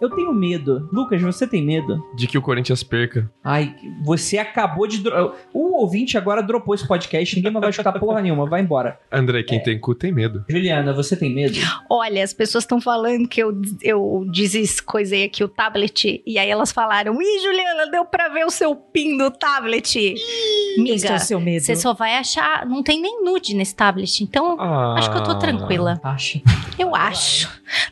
Eu tenho medo. Lucas, você tem medo? De que o Corinthians perca. Ai, você acabou de. dro- O ouvinte agora dropou esse podcast, ninguém mais vai escutar porra nenhuma, vai embora. André, quem tem cu tem medo. Juliana, você tem medo? Olha, as pessoas estão falando que eu, eu descoisei aqui o tablet. E aí elas falaram: Ih, Juliana, deu pra ver o seu pin no tablet. Esse é Miga, o seu medo. você só vai achar. Não tem nem nude nesse tablet. Então, Ah, acho que eu tô tranquila. Acho. Eu acho.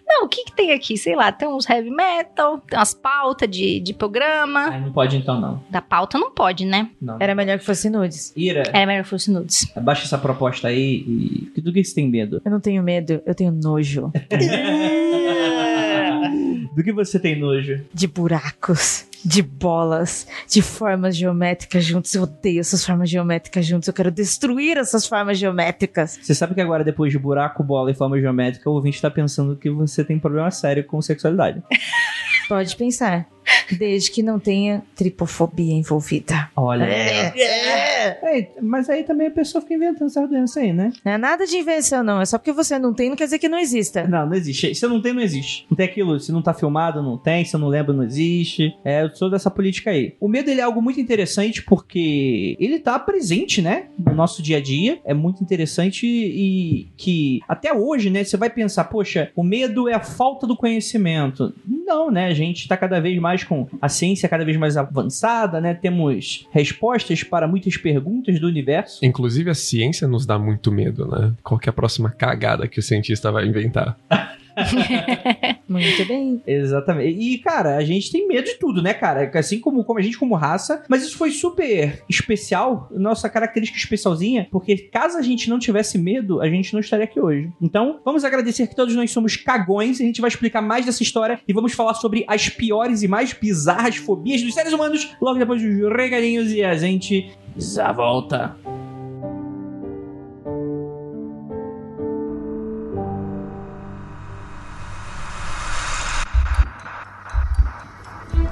Não, o que que tem aqui? Sei lá, tem uns heavy metal, tem umas pautas de, de programa. Ai, não pode então, não. Da pauta não pode, né? não. Era melhor que fosse nudes. Ira, Era melhor que fosse nudes. baixa essa proposta aí e. Do que você tem medo? Eu não tenho medo, eu tenho nojo Do que você tem nojo? de buracos, de bolas, de formas geométricas juntas. Eu odeio essas formas geométricas juntas. Eu quero destruir essas formas geométricas. Você sabe que agora, depois de buraco, bola e forma geométrica, o ouvinte tá pensando que você tem problema sério com sexualidade. Pode pensar. Desde que não tenha tripofobia envolvida. Olha. É. É, mas aí também a pessoa fica inventando essa doença aí, né? Não é nada de invenção, não. É só porque você não tem, não quer dizer que não exista. Não, não existe. Se não tem, não existe. Não tem aquilo, se não tá filmado, não tem. Se eu não lembro, não existe. É, eu sou dessa política aí. O medo, ele é algo muito interessante porque ele tá presente, né? No nosso dia a dia. É muito interessante e que até hoje, né? Você vai pensar, poxa, o medo é a falta do conhecimento. Não, né? A gente tá cada vez mais com a ciência cada vez mais avançada, né? Temos respostas para muitas perguntas do universo. Inclusive, a ciência nos dá muito medo, né? Qual que é a próxima cagada que o cientista vai inventar? Muito bem. Exatamente. E, cara, a gente tem medo de tudo, né, cara? Assim como, como a gente, como raça. Mas isso foi super especial, nossa característica especialzinha, porque caso a gente não tivesse medo, a gente não estaria aqui hoje. Então, vamos agradecer que todos nós somos cagões a gente vai explicar mais dessa história e vamos falar sobre as piores e mais bizarras fobias dos seres humanos logo depois dos regalinhos e a gente já volta.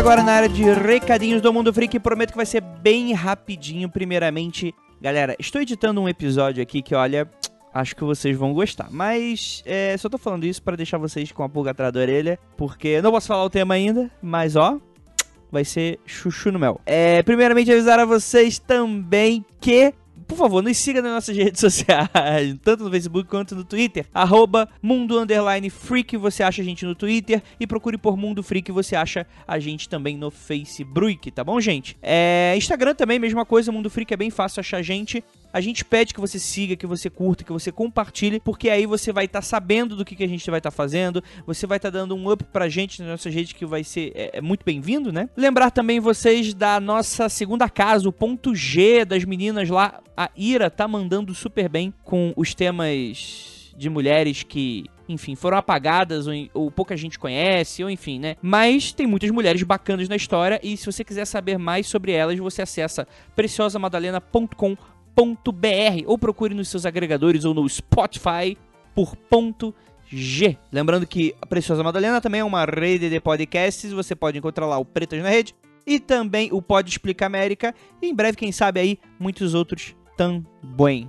Agora na área de recadinhos do Mundo Freak. Prometo que vai ser bem rapidinho. Primeiramente, galera, estou editando um episódio aqui que, olha, acho que vocês vão gostar. Mas é, só tô falando isso para deixar vocês com a pulga atrás da orelha. Porque não posso falar o tema ainda, mas ó. Vai ser chuchu no mel. É, primeiramente, avisar a vocês também que por favor, nos siga nas nossas redes sociais, tanto no Facebook quanto no Twitter. Arroba Mundo Underline Freak, você acha a gente no Twitter. E procure por Mundo Freak, você acha a gente também no Facebook, tá bom, gente? É, Instagram também, mesma coisa, Mundo Freak é bem fácil achar a gente. A gente pede que você siga, que você curta, que você compartilhe, porque aí você vai estar sabendo do que, que a gente vai estar fazendo, você vai estar dando um up pra gente nas nossas redes, que vai ser é, é muito bem-vindo, né? Lembrar também vocês da nossa segunda casa, o ponto G das meninas lá. A Ira tá mandando super bem com os temas de mulheres que enfim, foram apagadas ou, ou, pouca gente conhece, ou enfim, né? Mas tem muitas mulheres bacanas na história e se você quiser saber mais sobre elas, você acessa preciosamadalena.com.br ou procure nos seus agregadores ou no Spotify por ponto G. Lembrando que a Preciosa Madalena também é uma rede de podcasts, você pode encontrar lá o Pretas na Rede e também o Pode Explicar América e em breve, quem sabe aí, muitos outros também.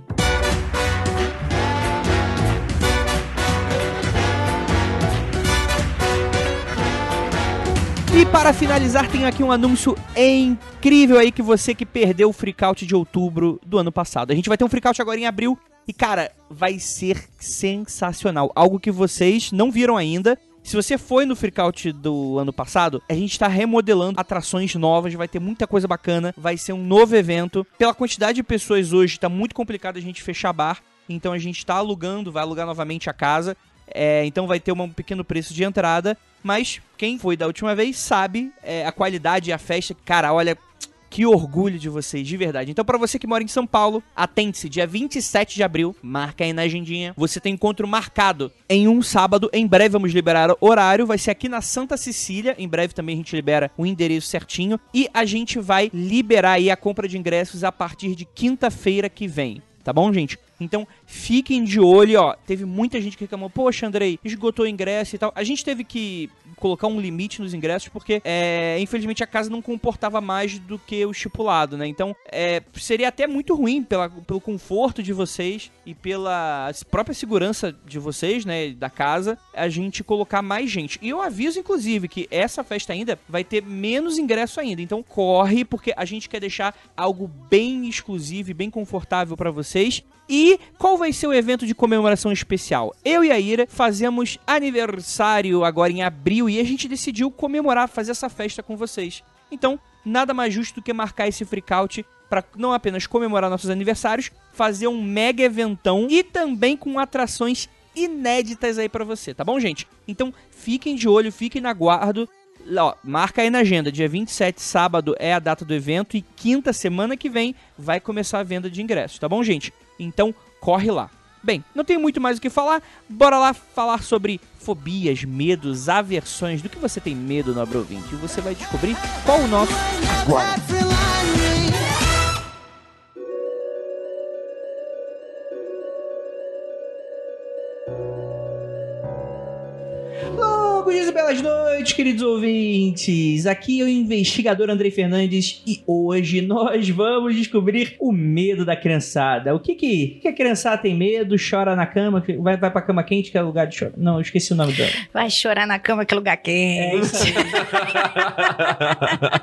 E para finalizar, tenho aqui um anúncio incrível aí que você que perdeu o freakout de outubro do ano passado. A gente vai ter um freakout agora em abril e cara, vai ser sensacional. Algo que vocês não viram ainda. Se você foi no freakout do ano passado, a gente tá remodelando atrações novas, vai ter muita coisa bacana, vai ser um novo evento. Pela quantidade de pessoas hoje, tá muito complicado a gente fechar bar, então a gente tá alugando, vai alugar novamente a casa. É, então vai ter um pequeno preço de entrada. Mas quem foi da última vez sabe é, a qualidade e a festa. Cara, olha, que orgulho de vocês, de verdade. Então, pra você que mora em São Paulo, atente-se, dia 27 de abril, marca aí na agendinha. Você tem encontro marcado em um sábado. Em breve vamos liberar horário. Vai ser aqui na Santa Cecília. Em breve também a gente libera o endereço certinho. E a gente vai liberar aí a compra de ingressos a partir de quinta-feira que vem. Tá bom, gente? Então, fiquem de olho, ó. Teve muita gente que reclamou, poxa, Andrei, esgotou o ingresso e tal. A gente teve que colocar um limite nos ingressos porque, é, infelizmente, a casa não comportava mais do que o estipulado, né? Então, é, seria até muito ruim pela, pelo conforto de vocês e pela própria segurança de vocês, né, da casa, a gente colocar mais gente. E eu aviso, inclusive, que essa festa ainda vai ter menos ingresso ainda. Então, corre, porque a gente quer deixar algo bem exclusivo e bem confortável para vocês. E qual vai ser o evento de comemoração especial? Eu e a Ira fazemos aniversário agora em abril e a gente decidiu comemorar, fazer essa festa com vocês. Então, nada mais justo do que marcar esse freakout para não apenas comemorar nossos aniversários, fazer um mega eventão e também com atrações inéditas aí para você, tá bom, gente? Então, fiquem de olho, fiquem na guarda. Ó, marca aí na agenda, dia 27, sábado, é a data do evento e quinta, semana que vem, vai começar a venda de ingressos, tá bom, gente? Então, corre lá. Bem, não tem muito mais o que falar, bora lá falar sobre fobias, medos, aversões, do que você tem medo, nobre ouvinte. E você vai descobrir qual o nosso agora. Dias e belas noites, queridos ouvintes. Aqui é o investigador Andrei Fernandes e hoje nós vamos descobrir o medo da criançada. O que que, que a criançada tem medo, chora na cama, vai, vai pra cama quente que é lugar de chorar. Não, eu esqueci o nome dela. Vai chorar na cama, que lugar É quente. isso aí.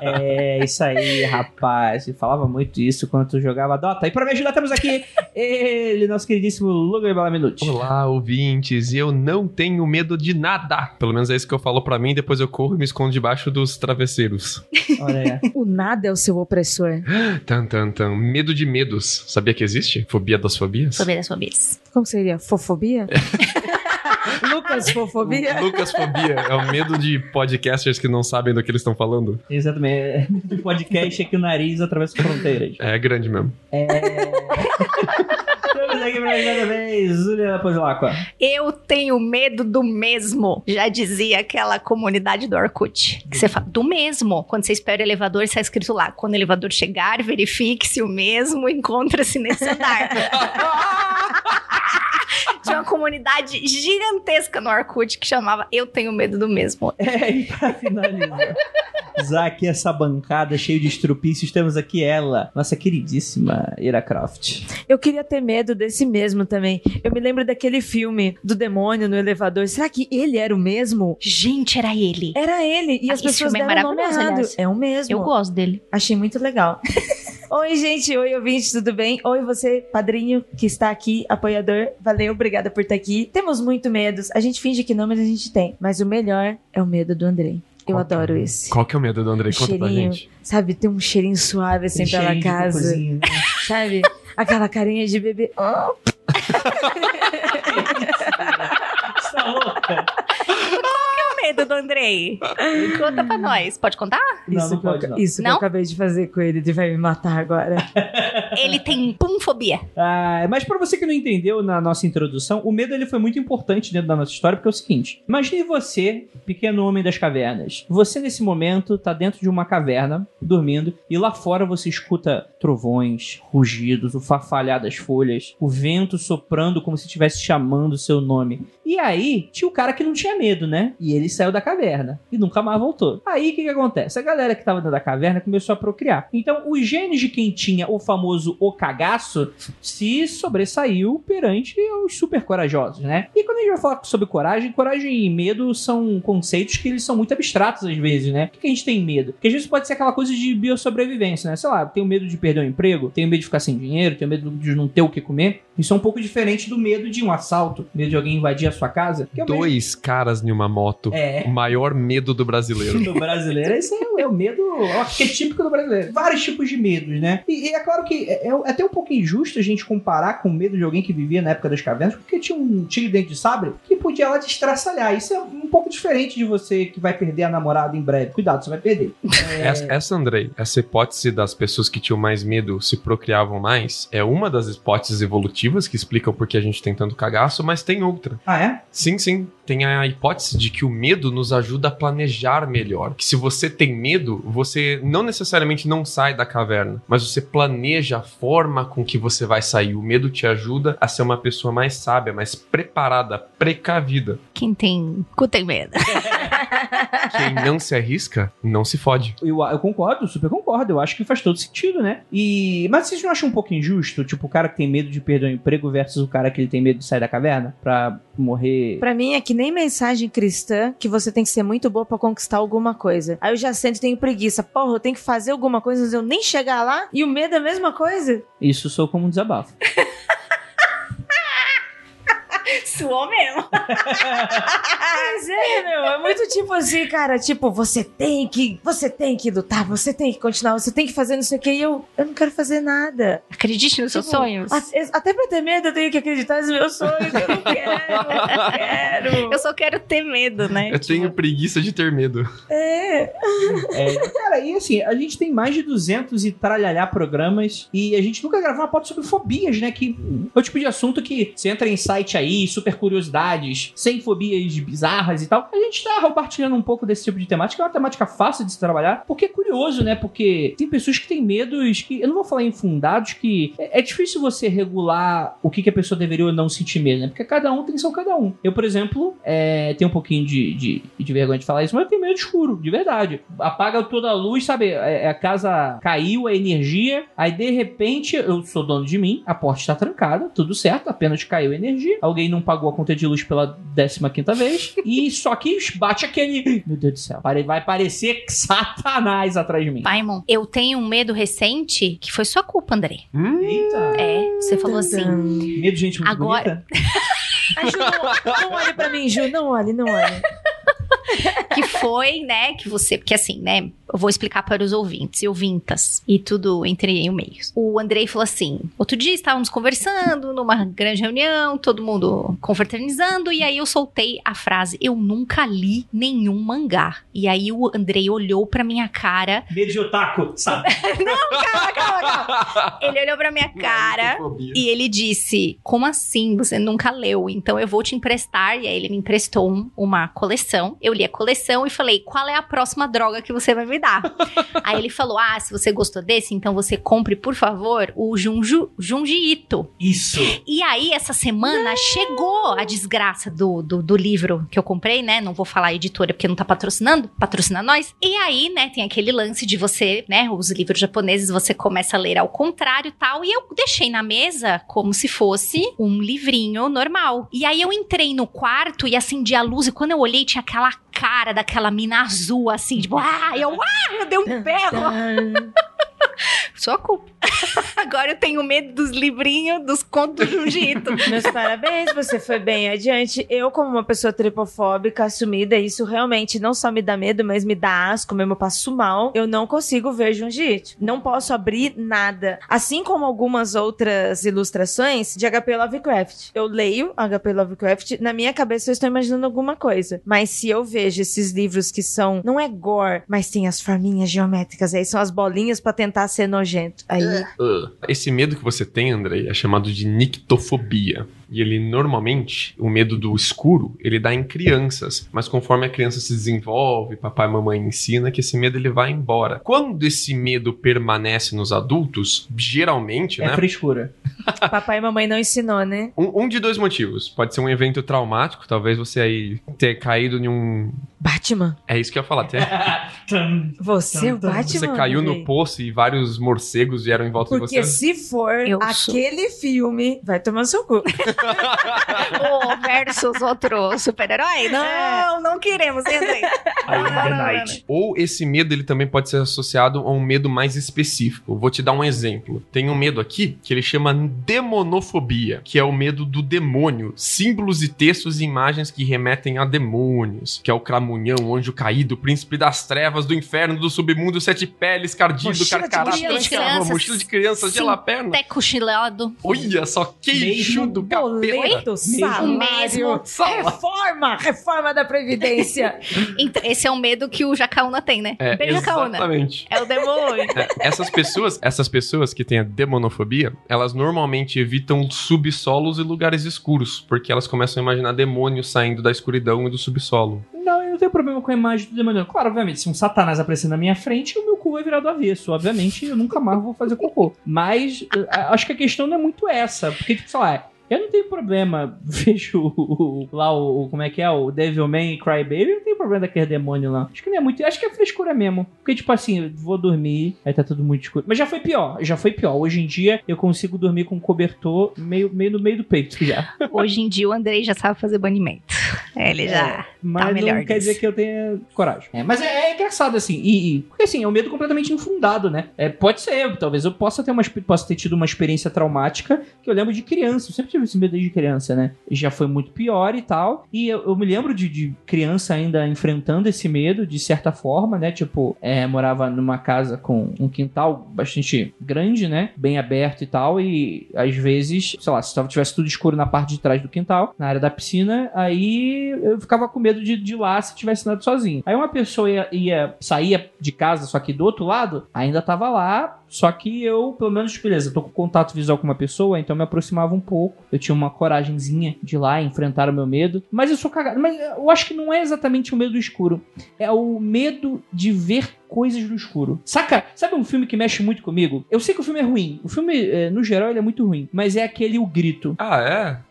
é isso aí, rapaz. Eu falava muito isso quando tu jogava Dota. E pra me ajudar, temos aqui ele, nosso queridíssimo Lugar Balaminute. Olá, ouvintes. Eu não tenho medo de nada. Pelo menos é isso que eu falo pra mim. Depois eu corro e me escondo debaixo dos travesseiros. Olha aí. O nada é o seu opressor. Tan, tan, tan. Medo de medos. Sabia que existe? Fobia das fobias? Sobre as fobias. Como seria? Fofobia? Lucas Fofobia? Lucas Fobia. É o medo de podcasters que não sabem do que eles estão falando. Exatamente. O podcast é que o nariz atravessa fronteiras. É grande mesmo. Estamos aqui pra Pozilacqua. Eu tenho medo do mesmo. Já dizia aquela comunidade do Orkut. Que você fala, do mesmo. Quando você espera o elevador, está escrito lá. Quando o elevador chegar, verifique se o mesmo encontra-se nesse andar. Tinha uma comunidade gigantesca no Orkut que chamava Eu Tenho Medo do Mesmo. É, e pra finalizar. Usar aqui essa bancada cheia de estrupícios, temos aqui ela, nossa queridíssima Ira Croft. Eu queria ter medo desse mesmo também. Eu me lembro daquele filme do demônio no elevador. Será que ele era o mesmo? Gente, era ele. Era ele. E Ah, as pessoas é deram o nome errado. aliás. É o mesmo. Eu gosto dele. Achei muito legal. Oi, gente. Oi, ouvinte, tudo bem? Oi, você, padrinho, que está aqui, apoiador. Valeu, obrigada por estar aqui. Temos muito medos. A gente finge que não, mas a gente tem. Mas o melhor é o medo do Andrei. Eu Qual é adoro esse. Qual que é o medo do Andrei? Conta pra cheirinho. gente. Sabe, tem um cheirinho suave assim pela Cheirinho de casa. né? Sabe? Aquela carinha de bebê. Ah, Você tá louca? Medo do Andrei. Conta pra nós. Pode contar? Não, isso não que, eu- pode, não. isso que eu acabei de fazer com ele. Ele vai me matar agora. Ele tem pumfobia. Ah, mas pra você que não entendeu na nossa introdução, o medo ele foi muito importante dentro da nossa história, porque é o seguinte: imagine você, pequeno homem das cavernas. Você nesse momento tá dentro de uma caverna, dormindo, e lá fora você escuta trovões, rugidos, o farfalhar das folhas, o vento soprando como se estivesse chamando o seu nome. E aí, tinha o cara que não tinha medo, né? E ele saiu da caverna e nunca mais voltou. Aí o que, que acontece? A galera que tava dentro da caverna começou a procriar. Então, os genes de quem tinha o famoso o cagaço se sobressaiu perante os super corajosos, né? E quando a gente vai falar sobre coragem, coragem e medo são conceitos que eles são muito abstratos às vezes, né? Por que a gente tem medo? Porque às vezes pode ser aquela coisa de biossobrevivência, né? Sei lá, tenho medo de perder o emprego, tenho medo de ficar sem dinheiro, tenho medo de não ter o que comer. Isso é um pouco diferente do medo de um assalto, medo de alguém invadir a sua casa. que é o mesmo- Dois caras em uma moto. É. O maior medo do brasileiro. do brasileiro. Esse é, o- é o medo é o arquetípico do brasileiro. Vários tipos de medos, né? E, e é claro que é, é até um pouco injusto a gente comparar com o medo de alguém que vivia na época das cavernas, porque tinha um tigre dentro de sabre que podia lá te estraçalhar. Isso é um pouco diferente de você que vai perder a namorada em breve. Cuidado, você vai perder. É, Essa, essa, Andrei, essa hipótese das pessoas que tinham mais medo se procriavam mais é uma das hipóteses evolutivas que explicam por que a gente tem tanto cagaço, mas tem outra. Ah, é? Sim, sim. Tem a hipótese de que o medo nos ajuda a planejar melhor. Que se você tem medo, você não necessariamente não sai da caverna, mas você planeja a forma com que você vai sair. O medo te ajuda a ser uma pessoa mais sábia, mais preparada, precavida. Quem tem cu tem medo. Quem não se arrisca, não se fode. Eu, eu concordo, super concordo. Eu acho que faz todo sentido, né? E mas vocês não acham um pouco injusto, tipo, o cara que tem medo de perder o emprego versus o cara que ele tem medo de sair da caverna pra morrer? Pra mim é que nem mensagem cristã que você tem que ser muito boa pra conquistar alguma coisa. Aí eu já sento e tenho preguiça. Porra, eu tenho que fazer alguma coisa, mas eu nem chegar lá. E o medo é a mesma coisa. Isso sou como um desabafo. Suou mesmo. Mas é, meu, é muito tipo assim, cara, tipo, você tem que, você tem que lutar, você tem que continuar, você tem que fazer não sei o que, e eu, eu não quero fazer nada. Acredite nos seus Tipo, sonhos. a- Até pra ter medo, eu tenho que acreditar nos meus sonhos, eu não quero, eu não quero. Eu só quero ter medo, né? Eu tenho preguiça de ter medo. É, É, cara, e assim, a gente tem mais de 200 e tralhalhar programas e a gente nunca gravou uma pauta sobre fobias, né? Que é o tipo de assunto que você entra em site aí, super curiosidades, sem fobias bizarras e tal. A gente tá compartilhando um pouco desse tipo de temática, é uma temática fácil de se trabalhar, porque é curioso, né? Porque tem pessoas que têm medos que, eu não vou falar infundados, que é, é difícil você regular o que, que a pessoa deveria ou não sentir medo, né? Porque cada um tem seu cada um. Eu, por exemplo, é, tenho um pouquinho de, de, de vergonha de falar isso, mas eu tenho medo escuro, de verdade. Apaga toda a luz, sabe? É, a casa caiu, a energia, aí de repente eu sou dono de mim, a porta está trancada, tudo certo, apenas caiu a energia, alguém não pagou a conta de luz pela 15 quinta vez, e só que bate aquele. Meu Deus do céu, vai parecer Satanás atrás de mim. Paimon, eu tenho um medo recente que foi sua culpa, André. Hum, Eita! É, você falou assim. Medo de gente muito Agora- bonita? Ai, Ju, não, não olhe pra mim, Ju, não olhe, não olhe. que foi, né, que você, porque assim, né, eu vou explicar para os ouvintes e ouvintas e tudo entre o meio. O Andrei falou assim: outro dia estávamos conversando numa grande reunião, todo mundo confraternizando, e aí eu soltei a frase: Eu nunca li nenhum mangá. E aí o Andrei olhou pra minha cara. Medo de otaku, sabe? Calma, calma, calma. Ele olhou pra minha cara. fobia. E ele disse: Como assim? Você nunca leu? Então eu vou te emprestar. E aí ele me emprestou um- uma coleção. Eu li a coleção e falei: Qual é a próxima droga que você vai me dar? aí ele falou: Ah, se você gostou desse, então você compre, por favor, o Junju, Junji Ito. Isso. E aí, essa semana, chegou a desgraça do, do, do livro que eu comprei, né? Não vou falar a editora porque não tá patrocinando, patrocina nós. E aí, né, tem aquele lance de você, né? Os livros japoneses você começa a ler ao contrário e tal. E eu deixei na mesa como se fosse um livrinho normal. E aí eu entrei no quarto e acendi a luz e quando eu olhei tinha aquela cara daquela mina azul, assim, tipo, ah, eu, ah, eu dei um berro. Sua culpa. Agora eu tenho medo dos livrinhos, dos contos do Junji Ito. Meus parabéns, você foi bem adiante. Eu, como uma pessoa tripofóbica assumida, isso realmente não só me dá medo, mas me dá asco mesmo, eu passo mal. Eu não consigo ver Junji Ito. Não posso abrir nada. Assim como algumas outras ilustrações de HP Lovecraft. Eu leio HP Lovecraft, na minha cabeça eu estou imaginando alguma coisa. Mas se eu vejo esses livros que são, não é gore, mas tem as forminhas geométricas, aí são as bolinhas pra tentar ser nojento. Aí Uh. Esse medo que você tem, Andrei, é chamado de nictofobia. E ele normalmente, o medo do escuro, ele dá em crianças. Mas conforme a criança se desenvolve, papai e mamãe ensina que esse medo ele vai embora. Quando esse medo permanece nos adultos, geralmente, É né? frescura. papai e mamãe não ensinou, né? Um, um de dois motivos. Pode ser um evento traumático, talvez você aí ter caído em um. Batman. É isso que eu ia falar, até. Você, é o Batman. Você caiu no poço e vários morcegos vieram em volta Porque de você. se for Eu sou. aquele filme, vai tomar no seu cu. O versus outro super-herói? Não, não queremos, hein, Andrei? Não, não, não. Ou esse medo ele também pode ser associado a um medo mais específico. Vou te dar um exemplo. Tem um medo aqui que ele chama demonofobia, que é o medo do demônio. Símbolos e textos e imagens que remetem a demônios, que é o cramunhão, o anjo caído, o príncipe das trevas, do inferno, do submundo, sete peles, cardido, Mochila de carcará, mochila de criança, mochila de criança, sim. gelaperna. Até cochilado. Olha só, queixo do Boleto, salário, mesmo. reforma, reforma da Previdência. Então, esse é o medo que o Jacaúna tem, né? É, Jacaúna. exatamente. É o demônio. É, essas pessoas, essas pessoas que têm a demonofobia, elas normalmente evitam subsolos e lugares escuros, porque elas começam a imaginar demônios saindo da escuridão e do subsolo. Não, eu não tenho problema com a imagem do demônio. Claro, obviamente, se um satanás aparecer na minha frente, o meu cu vai virar do avesso. Obviamente, eu nunca mais vou fazer cocô. Mas eh, acho que a questão não é muito essa. Porque, tipo, sei lá, eu não tenho problema. Vejo o- o- lá o. Como é que é? O Devilman e Crybaby. Eu não tenho problema daquele demônio lá. Acho que não é muito. Acho que é frescura mesmo. Porque, tipo assim, eu vou dormir, aí tá tudo muito escuro. Mas já foi pior. Já foi pior. Hoje em dia eu consigo dormir com um cobertor meio, meio no meio do peito já. Hoje em dia o Andrei já sabe fazer banimento. É, Ele já. Mas não melhor quer disso. dizer que eu tenha coragem. É, mas é, é engraçado, assim. E, e- porque, assim, é um medo completamente infundado, né? É, pode ser, talvez eu possa ter, uma, possa ter tido uma experiência traumática que eu lembro de criança. Eu sempre tive esse medo desde criança, né? Já foi muito pior e tal. E eu, eu me lembro de, de criança ainda enfrentando esse medo, de certa forma, né? Tipo, é, morava numa casa com um quintal bastante grande, né? Bem aberto e tal. E às vezes, sei lá, se tivesse tudo escuro na parte de trás do quintal, na área da piscina, aí eu ficava com medo de, de ir lá se tivesse nada sozinho. Aí uma pessoa ia, ia saía de casa, só que do outro lado, ainda tava lá. Só que eu, pelo menos, beleza, tô com contato visual com uma pessoa, então eu me aproximava um pouco. Eu tinha uma coragenzinha de ir lá enfrentar o meu medo. Mas eu sou cagado. Mas eu acho que não é exatamente o medo do escuro. É o medo de ver coisas no escuro. Saca? Sabe um filme que mexe muito comigo? Eu sei que o filme é ruim. O filme, eh, no geral, ele é muito ruim. Mas é aquele O Grito. Ah,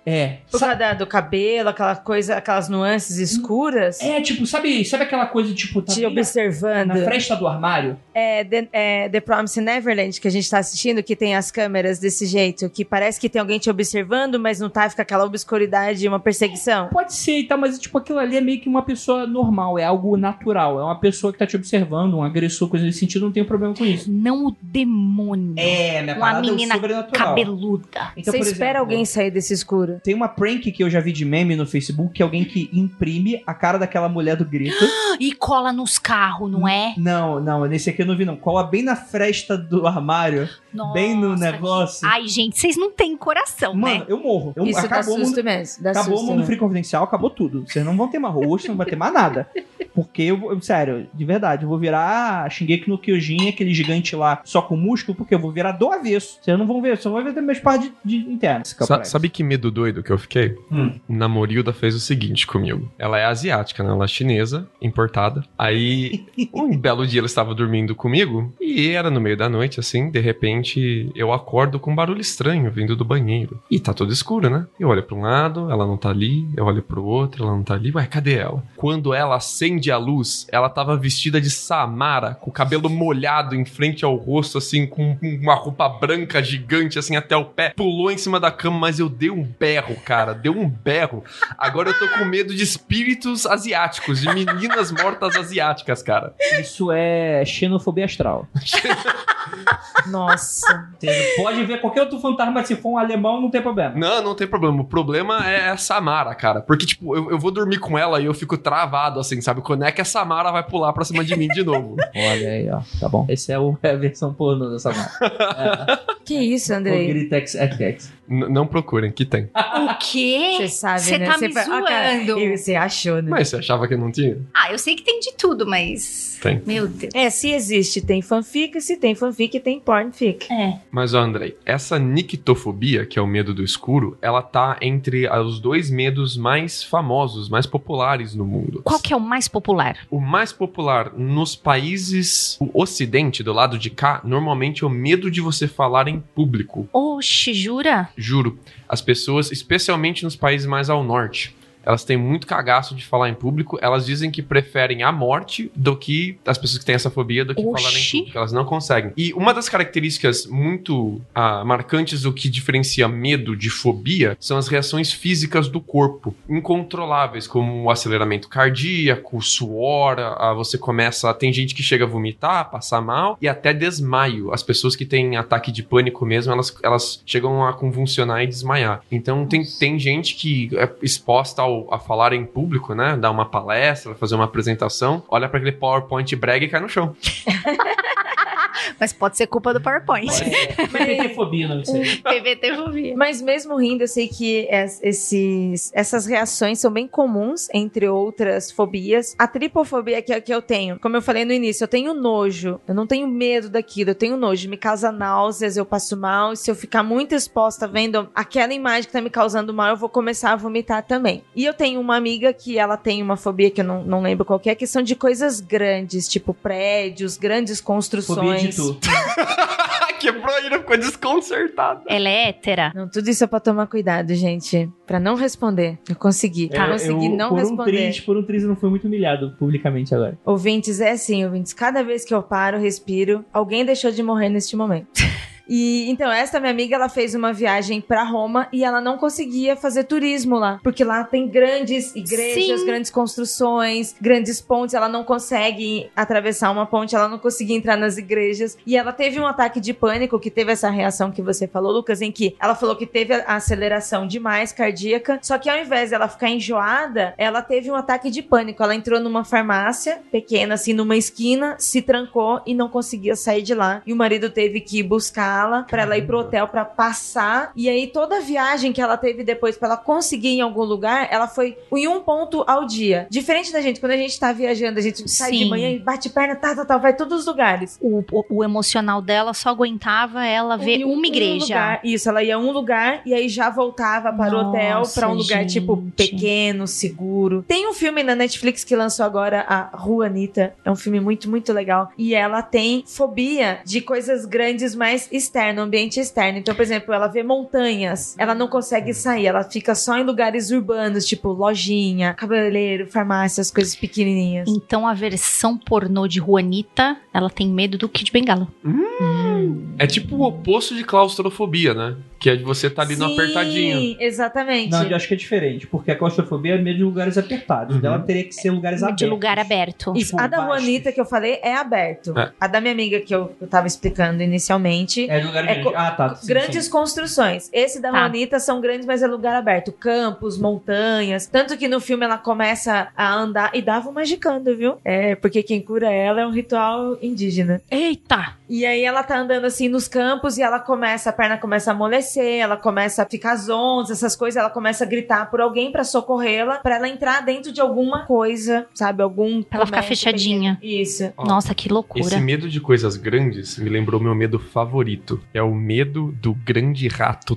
é? É. Por Sa- causa da- do cabelo, aquela coisa, aquelas nuances escuras. É, tipo, sabe, sabe aquela coisa, tipo, tá te bem na- observando. na fresta do armário? É, The, é, The Promised Neverland, que a gente tá assistindo, que tem as câmeras desse jeito, que parece que tem alguém te observando, mas não tá, fica aquela obscuridade, uma perseguição. Pode ser e tal, mas tipo, aquilo ali é meio que uma pessoa normal, é algo natural. É uma pessoa que tá te observando, um agressor, coisa nesse sentido, não tem problema com isso. Não o demônio. É, minha Uma parada é o menina sobrenatural. Cabeluda. Então, Você espera alguém sair desse escuro. Tem uma prank que eu já vi de meme no Facebook, que é alguém que imprime a cara daquela mulher do grito. E cola nos carros, não é? não, não, nesse aqui eu não vi não. Cola bem na fresta do armário, bem no Nossa, negócio. Ai, gente, vocês não têm coração, Mano, né? eu morro. Eu, Isso dá acabou o mundo susto mesmo. Dá Acabou o mundo mesmo. free confidencial, acabou tudo. Vocês não vão ter mais rosto, não vai ter mais nada. Porque eu, vou- sério, de verdade, eu vou virar Shingeki no Kyojin, aquele gigante lá só com músculo, porque eu vou virar do avesso. Vocês não vão ver, só vão ver meus partes de, de internas. Sa- sabe que medo doido que eu fiquei? Hum. Namorilda fez o seguinte comigo. Ela é asiática, né? Ela é chinesa, importada. Aí, um belo dia ela estava dormindo comigo e era no meio da noite, assim. De repente, eu acordo com um barulho estranho vindo do banheiro. E tá tudo escuro, né? Eu olho pra um lado, ela não tá ali. Eu olho pro outro, ela não tá ali. Ué, cadê ela? Quando ela acende a luz, ela tava vestida de Samara, com o cabelo molhado em frente ao rosto, assim, com uma roupa branca gigante, assim, até o pé. Pulou em cima da cama, mas eu dei um berro, cara. Deu um berro. Agora eu tô com medo de espíritos asiáticos, de meninas mortas asiáticas, cara. Isso é xenofobia astral. Nossa. Você pode ver qualquer outro fantasma, se for um alemão, não tem problema. Não, não tem problema. O problema é a Samara, cara. Porque, tipo, eu, eu vou dormir com ela e eu fico travado, assim, sabe? Quando é que a Samara vai pular pra cima de mim de novo? Olha aí, ó. Tá bom. Esse é, o, é a versão pornô dessa marca. Que isso, É, o Andrei? Gritex XX. Não procurem, que tem. O quê? Você sabe, Você né? tá me fa- Ah, zoando. você achou, né? Mas você achava que não tinha? Ah, eu sei que tem de tudo, mas. Tem. Meu Deus. É, se existe, tem fanfic, se tem fanfic, tem pornfic. É. Mas, ó, Andrei, essa nictofobia, que é o medo do escuro, ela tá entre os dois medos mais famosos, mais populares no mundo. Qual que é o mais popular? O mais popular nos países do ocidente, do lado de cá, normalmente é o medo de você falar em público. Oxe, jura? Juro. As pessoas, especialmente nos países mais ao norte. Elas têm muito cagaço de falar em público. Elas dizem que preferem a morte do que as pessoas que têm essa fobia do que falar em Oxi. público. Elas não conseguem. E uma das características muito ah, marcantes do que diferencia medo de fobia são as reações físicas do corpo, incontroláveis, como o aceleramento cardíaco, o suor, a, você começa. Tem gente que chega a vomitar, passar mal e até desmaio. As pessoas que têm ataque de pânico mesmo, elas, elas chegam a convulsionar e desmaiar. Então tem, tem gente que é exposta ao, a falar em público, né? Dar uma palestra, fazer uma apresentação, olha para aquele PowerPoint brega e cai no chão. Mas pode ser culpa do PowerPoint. PVT-fobia, não sei. PVT fobia. Mas mesmo rindo, eu sei que es- esses, essas reações são bem comuns, entre outras fobias. A tripofobia que, é que eu tenho, como eu falei no início, eu tenho nojo. Eu não tenho medo daquilo, eu tenho nojo. Me causa náuseas, eu passo mal. E se eu ficar muito exposta vendo aquela imagem que tá me causando mal, eu vou começar a vomitar também. E eu tenho uma amiga que ela tem uma fobia que eu não, não lembro qual que é, que são de coisas grandes, tipo prédios, grandes Fobia construções. de tu. Quebrou a ira, ficou desconcertada. Ela é hétera? Não, tudo isso é pra tomar cuidado, gente. Pra não responder. Eu consegui. É, consegui eu, não por responder. Um triz, por um triz eu não fui muito humilhado publicamente agora. Ouvintes, é assim, ouvintes. Cada vez que eu paro, respiro, alguém deixou de morrer neste momento. E então, essa minha amiga, ela fez uma viagem pra Roma e ela não conseguia fazer turismo lá, porque lá tem grandes igrejas, Sim. grandes construções, grandes pontes, ela não consegue atravessar uma ponte, ela não conseguia entrar nas igrejas. E ela teve um ataque de pânico, que teve essa reação que você falou, Lucas, em que ela falou que teve a aceleração demais cardíaca, só que ao invés dela ficar enjoada, ela teve um ataque de pânico. Ela entrou numa farmácia pequena, assim, numa esquina, se trancou e não conseguia sair de lá. E o marido teve que buscá-la pra ela ir pro hotel pra passar. E aí toda a viagem que ela teve depois pra ela conseguir ir em algum lugar, ela foi em um ponto ao dia. Diferente da gente, quando a gente tá viajando, a gente sai de Sim. manhã e bate perna, tá, tá, tá, vai todos os lugares. O, o, o emocional dela só aguentava ela ver um- uma um igreja. lugar. Isso, ela ia a um lugar e aí já voltava para o hotel, Nossa, pra um lugar tipo gente. pequeno, seguro. Tem um filme na Netflix que lançou agora, a Rua Anitta. É um filme muito, muito legal. E ela tem fobia de coisas grandes, mais externo, ambiente externo. Então, por exemplo, ela vê montanhas, ela não consegue sair, ela fica só em lugares urbanos, tipo lojinha, cabeleireiro, farmácias, coisas pequenininhas. Então a versão pornô de Juanita, ela tem medo do Kid Bengala. É tipo o oposto de claustrofobia, né? Que é de você estar ali no Sim, apertadinho. Exatamente. Não, eu acho que é diferente, porque a claustrofobia é medo de lugares apertados. Uhum. Dela teria que ser lugares De abertos. lugar aberto. Isso, Tipo, a da vastos. Juanita que eu falei é aberto. É. A da minha amiga que eu, eu tava explicando inicialmente. É de lugares É Ah, tá. sim, grandes sim. construções. Esse da Tá. Juanita são grandes, mas é lugar aberto. Campos, montanhas. Tanto que no filme ela começa a andar e dava um magicando, viu? É, porque quem cura ela é um ritual indígena. Eita! E aí ela tá andando assim nos campos e ela começa, a perna começa a amolecer, ela começa a ficar zonza, essas coisas, ela começa a gritar por alguém pra socorrê-la, pra ela entrar dentro de alguma coisa, sabe? Algum. Pra ela ficar fechadinha. pequeno. Isso. Ó, Nossa, que loucura. Esse medo de coisas grandes me lembrou meu medo favorito. É o medo do grande rato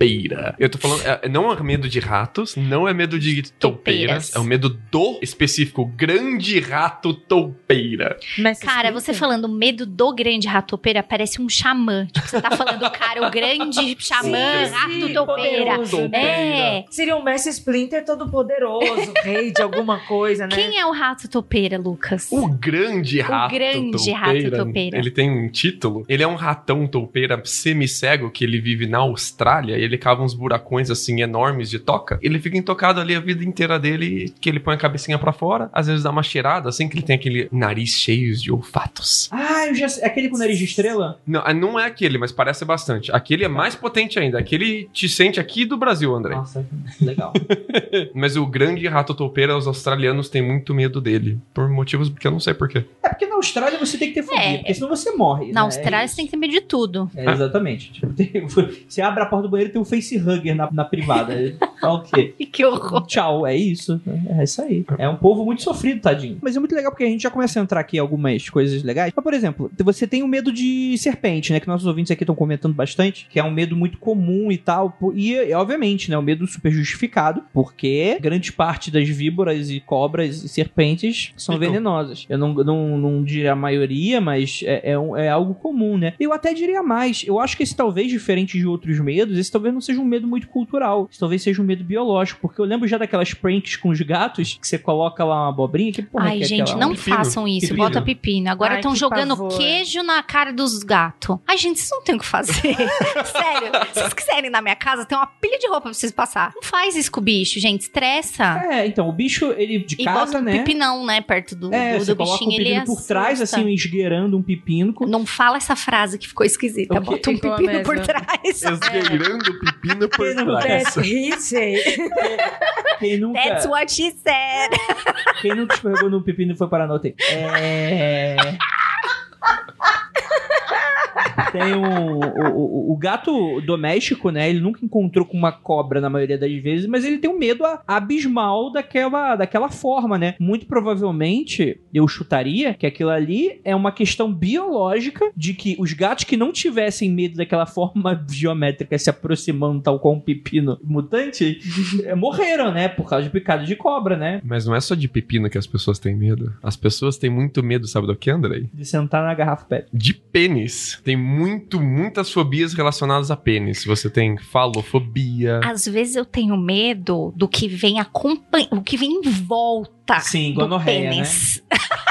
toupeira. Eu tô falando, é- não é medo de ratos, não é medo de toupeiras, é o medo do específico grande rato toupeira. Mas Cara, você falando medo do grande ratopeira parece um xamã. Tipo, você tá falando, cara, o grande xamã, Sim, rato sim, topeira. poderoso, né? É. Seria um Mestre Splinter todo poderoso, rei de alguma coisa, né? Quem é o rato topeira, Lucas? O grande rato grande rato toupeira, toupeira. Ele tem um título. Ele é um ratão toupeira semicego que ele vive na Austrália. E ele cava uns buracões assim enormes de toca. Ele fica intocado ali a vida inteira dele, que ele põe a cabecinha pra fora, às vezes dá uma cheirada, assim que ele tem aquele nariz cheio de olfatos. Ah, eu já sei. Aquele com nariz de estrela? Não, ah, não é aquele, mas parece bastante. Aquele é mais potente ainda. Aquele te sente aqui do Brasil, André. Nossa, legal. Mas o grande rato toupeira, os australianos têm muito medo dele. Por motivos que eu não sei porquê. é porque na Austrália você tem que ter fobia, É. porque senão você morre. Na né? Austrália É você tem que ter medo de tudo. É, exatamente. Tipo, tem- você abre a porta do banheiro e tem um facehugger na, na privada. Fala o quê? Que horror. Tchau, é isso. É isso aí. É um povo muito sofrido, tadinho. Mas é muito legal porque a gente já começa a entrar aqui em algumas coisas legais. Mas, por exemplo, você tem o medo de serpente, né? Que nossos ouvintes aqui estão comentando bastante, que é um medo muito comum e tal. E, e, obviamente, né? Um medo super justificado, porque grande parte das víboras e cobras e serpentes são Então. venenosas. Eu não, não, não, não diria a maioria, mas é, é, um- é algo comum, né? Eu até diria mais. Eu acho que esse talvez, diferente de outros medos, esse talvez não seja um medo muito cultural. Talvez seja um medo biológico. Porque eu lembro já daquelas pranks com os gatos, que você coloca lá uma abobrinha. Que porra Ai, que é gente, aquela? não pepino. façam isso. Pepino. Bota pepino. Agora estão que jogando pavor. queijo na cara dos gatos. Ai, gente, vocês não têm o que fazer. Sério. Se vocês quiserem ir na minha casa, tem uma pilha de roupa pra vocês passar. Não faz isso com o bicho, gente. Estressa. É, então, o bicho, ele de e casa, bota um né? pepinão, né? Perto do, É, do, você do coloca bichinho. um ele pepino por trás, assim, esgueirando um pepino. com- Não fala essa frase que ficou esquisita. O quê? Bota um pepino por trás. Esgueirando o pepino por trás. That's he say. Quem nunca, That's what she said. quem nunca escorregou no pepino e foi parar na UTI? É... Tem um, o, o, o gato doméstico, né? Ele nunca encontrou com uma cobra na maioria das vezes, mas ele tem um medo abismal daquela, daquela forma, né? Muito provavelmente, eu chutaria que aquilo ali é uma questão biológica de que os gatos que não tivessem medo daquela forma geométrica se aproximando tal qual um pepino mutante, eh, morreram, né? Por causa de picado de cobra, né? Mas não é só de pepino que as pessoas têm medo. As pessoas têm muito medo, sabe do que, Andrei? De sentar na garrafa pet. De pênis. Tem muito, muitas fobias relacionadas a pênis. Você tem falofobia. Às vezes eu tenho medo do que vem acompanha, o que vem em volta Sim, do gonorreia, pênis.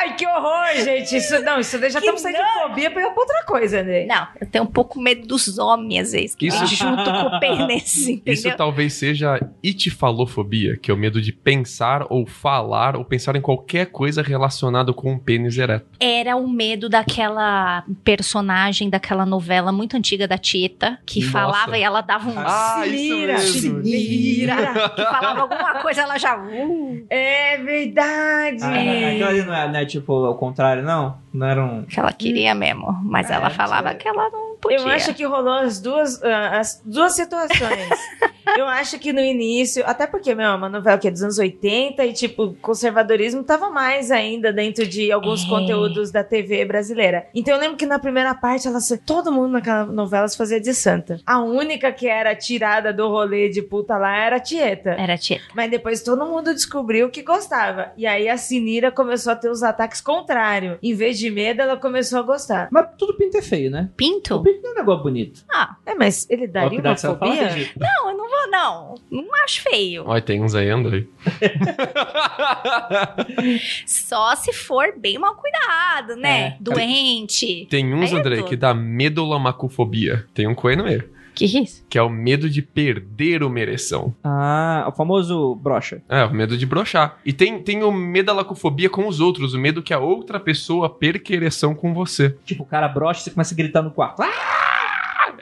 Ai, que horror, gente. Isso, não, isso daí já Que estamos saindo de fobia pra ir pra outra coisa, né? Não, eu tenho um pouco medo dos homens, às vezes, que Isso- junto com o pênis, Isso entendeu? talvez seja itifalofobia, que é o medo de pensar ou falar ou pensar em qualquer coisa relacionada com um pênis ereto. Era o medo daquela personagem daquela novela muito antiga da Tieta, que Nossa. falava e ela dava um... Ah, isso se vira. que falava alguma coisa, ela já... Uh, É verdade. Ah, aquilo ali não é, não é tipo ao contrário, não? Não era um. que ela queria mesmo, mas É, ela falava que ela não podia. Eu acho que rolou as duas, ah, as duas situações. eu acho que no início, até porque, meu, é uma novela que é dos anos 80 e, tipo, o conservadorismo tava mais ainda dentro de alguns É. conteúdos da TV brasileira. Então eu lembro que na primeira parte, ela, todo mundo naquela novela se fazia de santa. A única que era tirada do rolê de puta lá era a Tieta. Era Tieta. Mas depois todo mundo descobriu que gostava. E aí a Sinira começou a ter os ataques contrários. Em vez de medo, ela começou a gostar. Mas tudo pinto é feio, né? O Pinto? pinto não é um negócio bonito. Ah, É, mas ele daria uma fobia? Não, eu não vou, não. Não acho feio. Olha, tem uns aí, Andrei. Só se for bem mal cuidado, né? É. Doente. Tem uns, Aí é Andrei, tudo. que dá medolamacofobia. Tem um coelho no meio. Que isso? Que é o medo de perder uma ereção. Ah, o famoso brocha. É, o medo de brochar. E tem, tem o medalacofobia com os outros, o medo que a outra pessoa perca a ereção com você. Tipo, o cara brocha e você começa a gritar no quarto. Ah!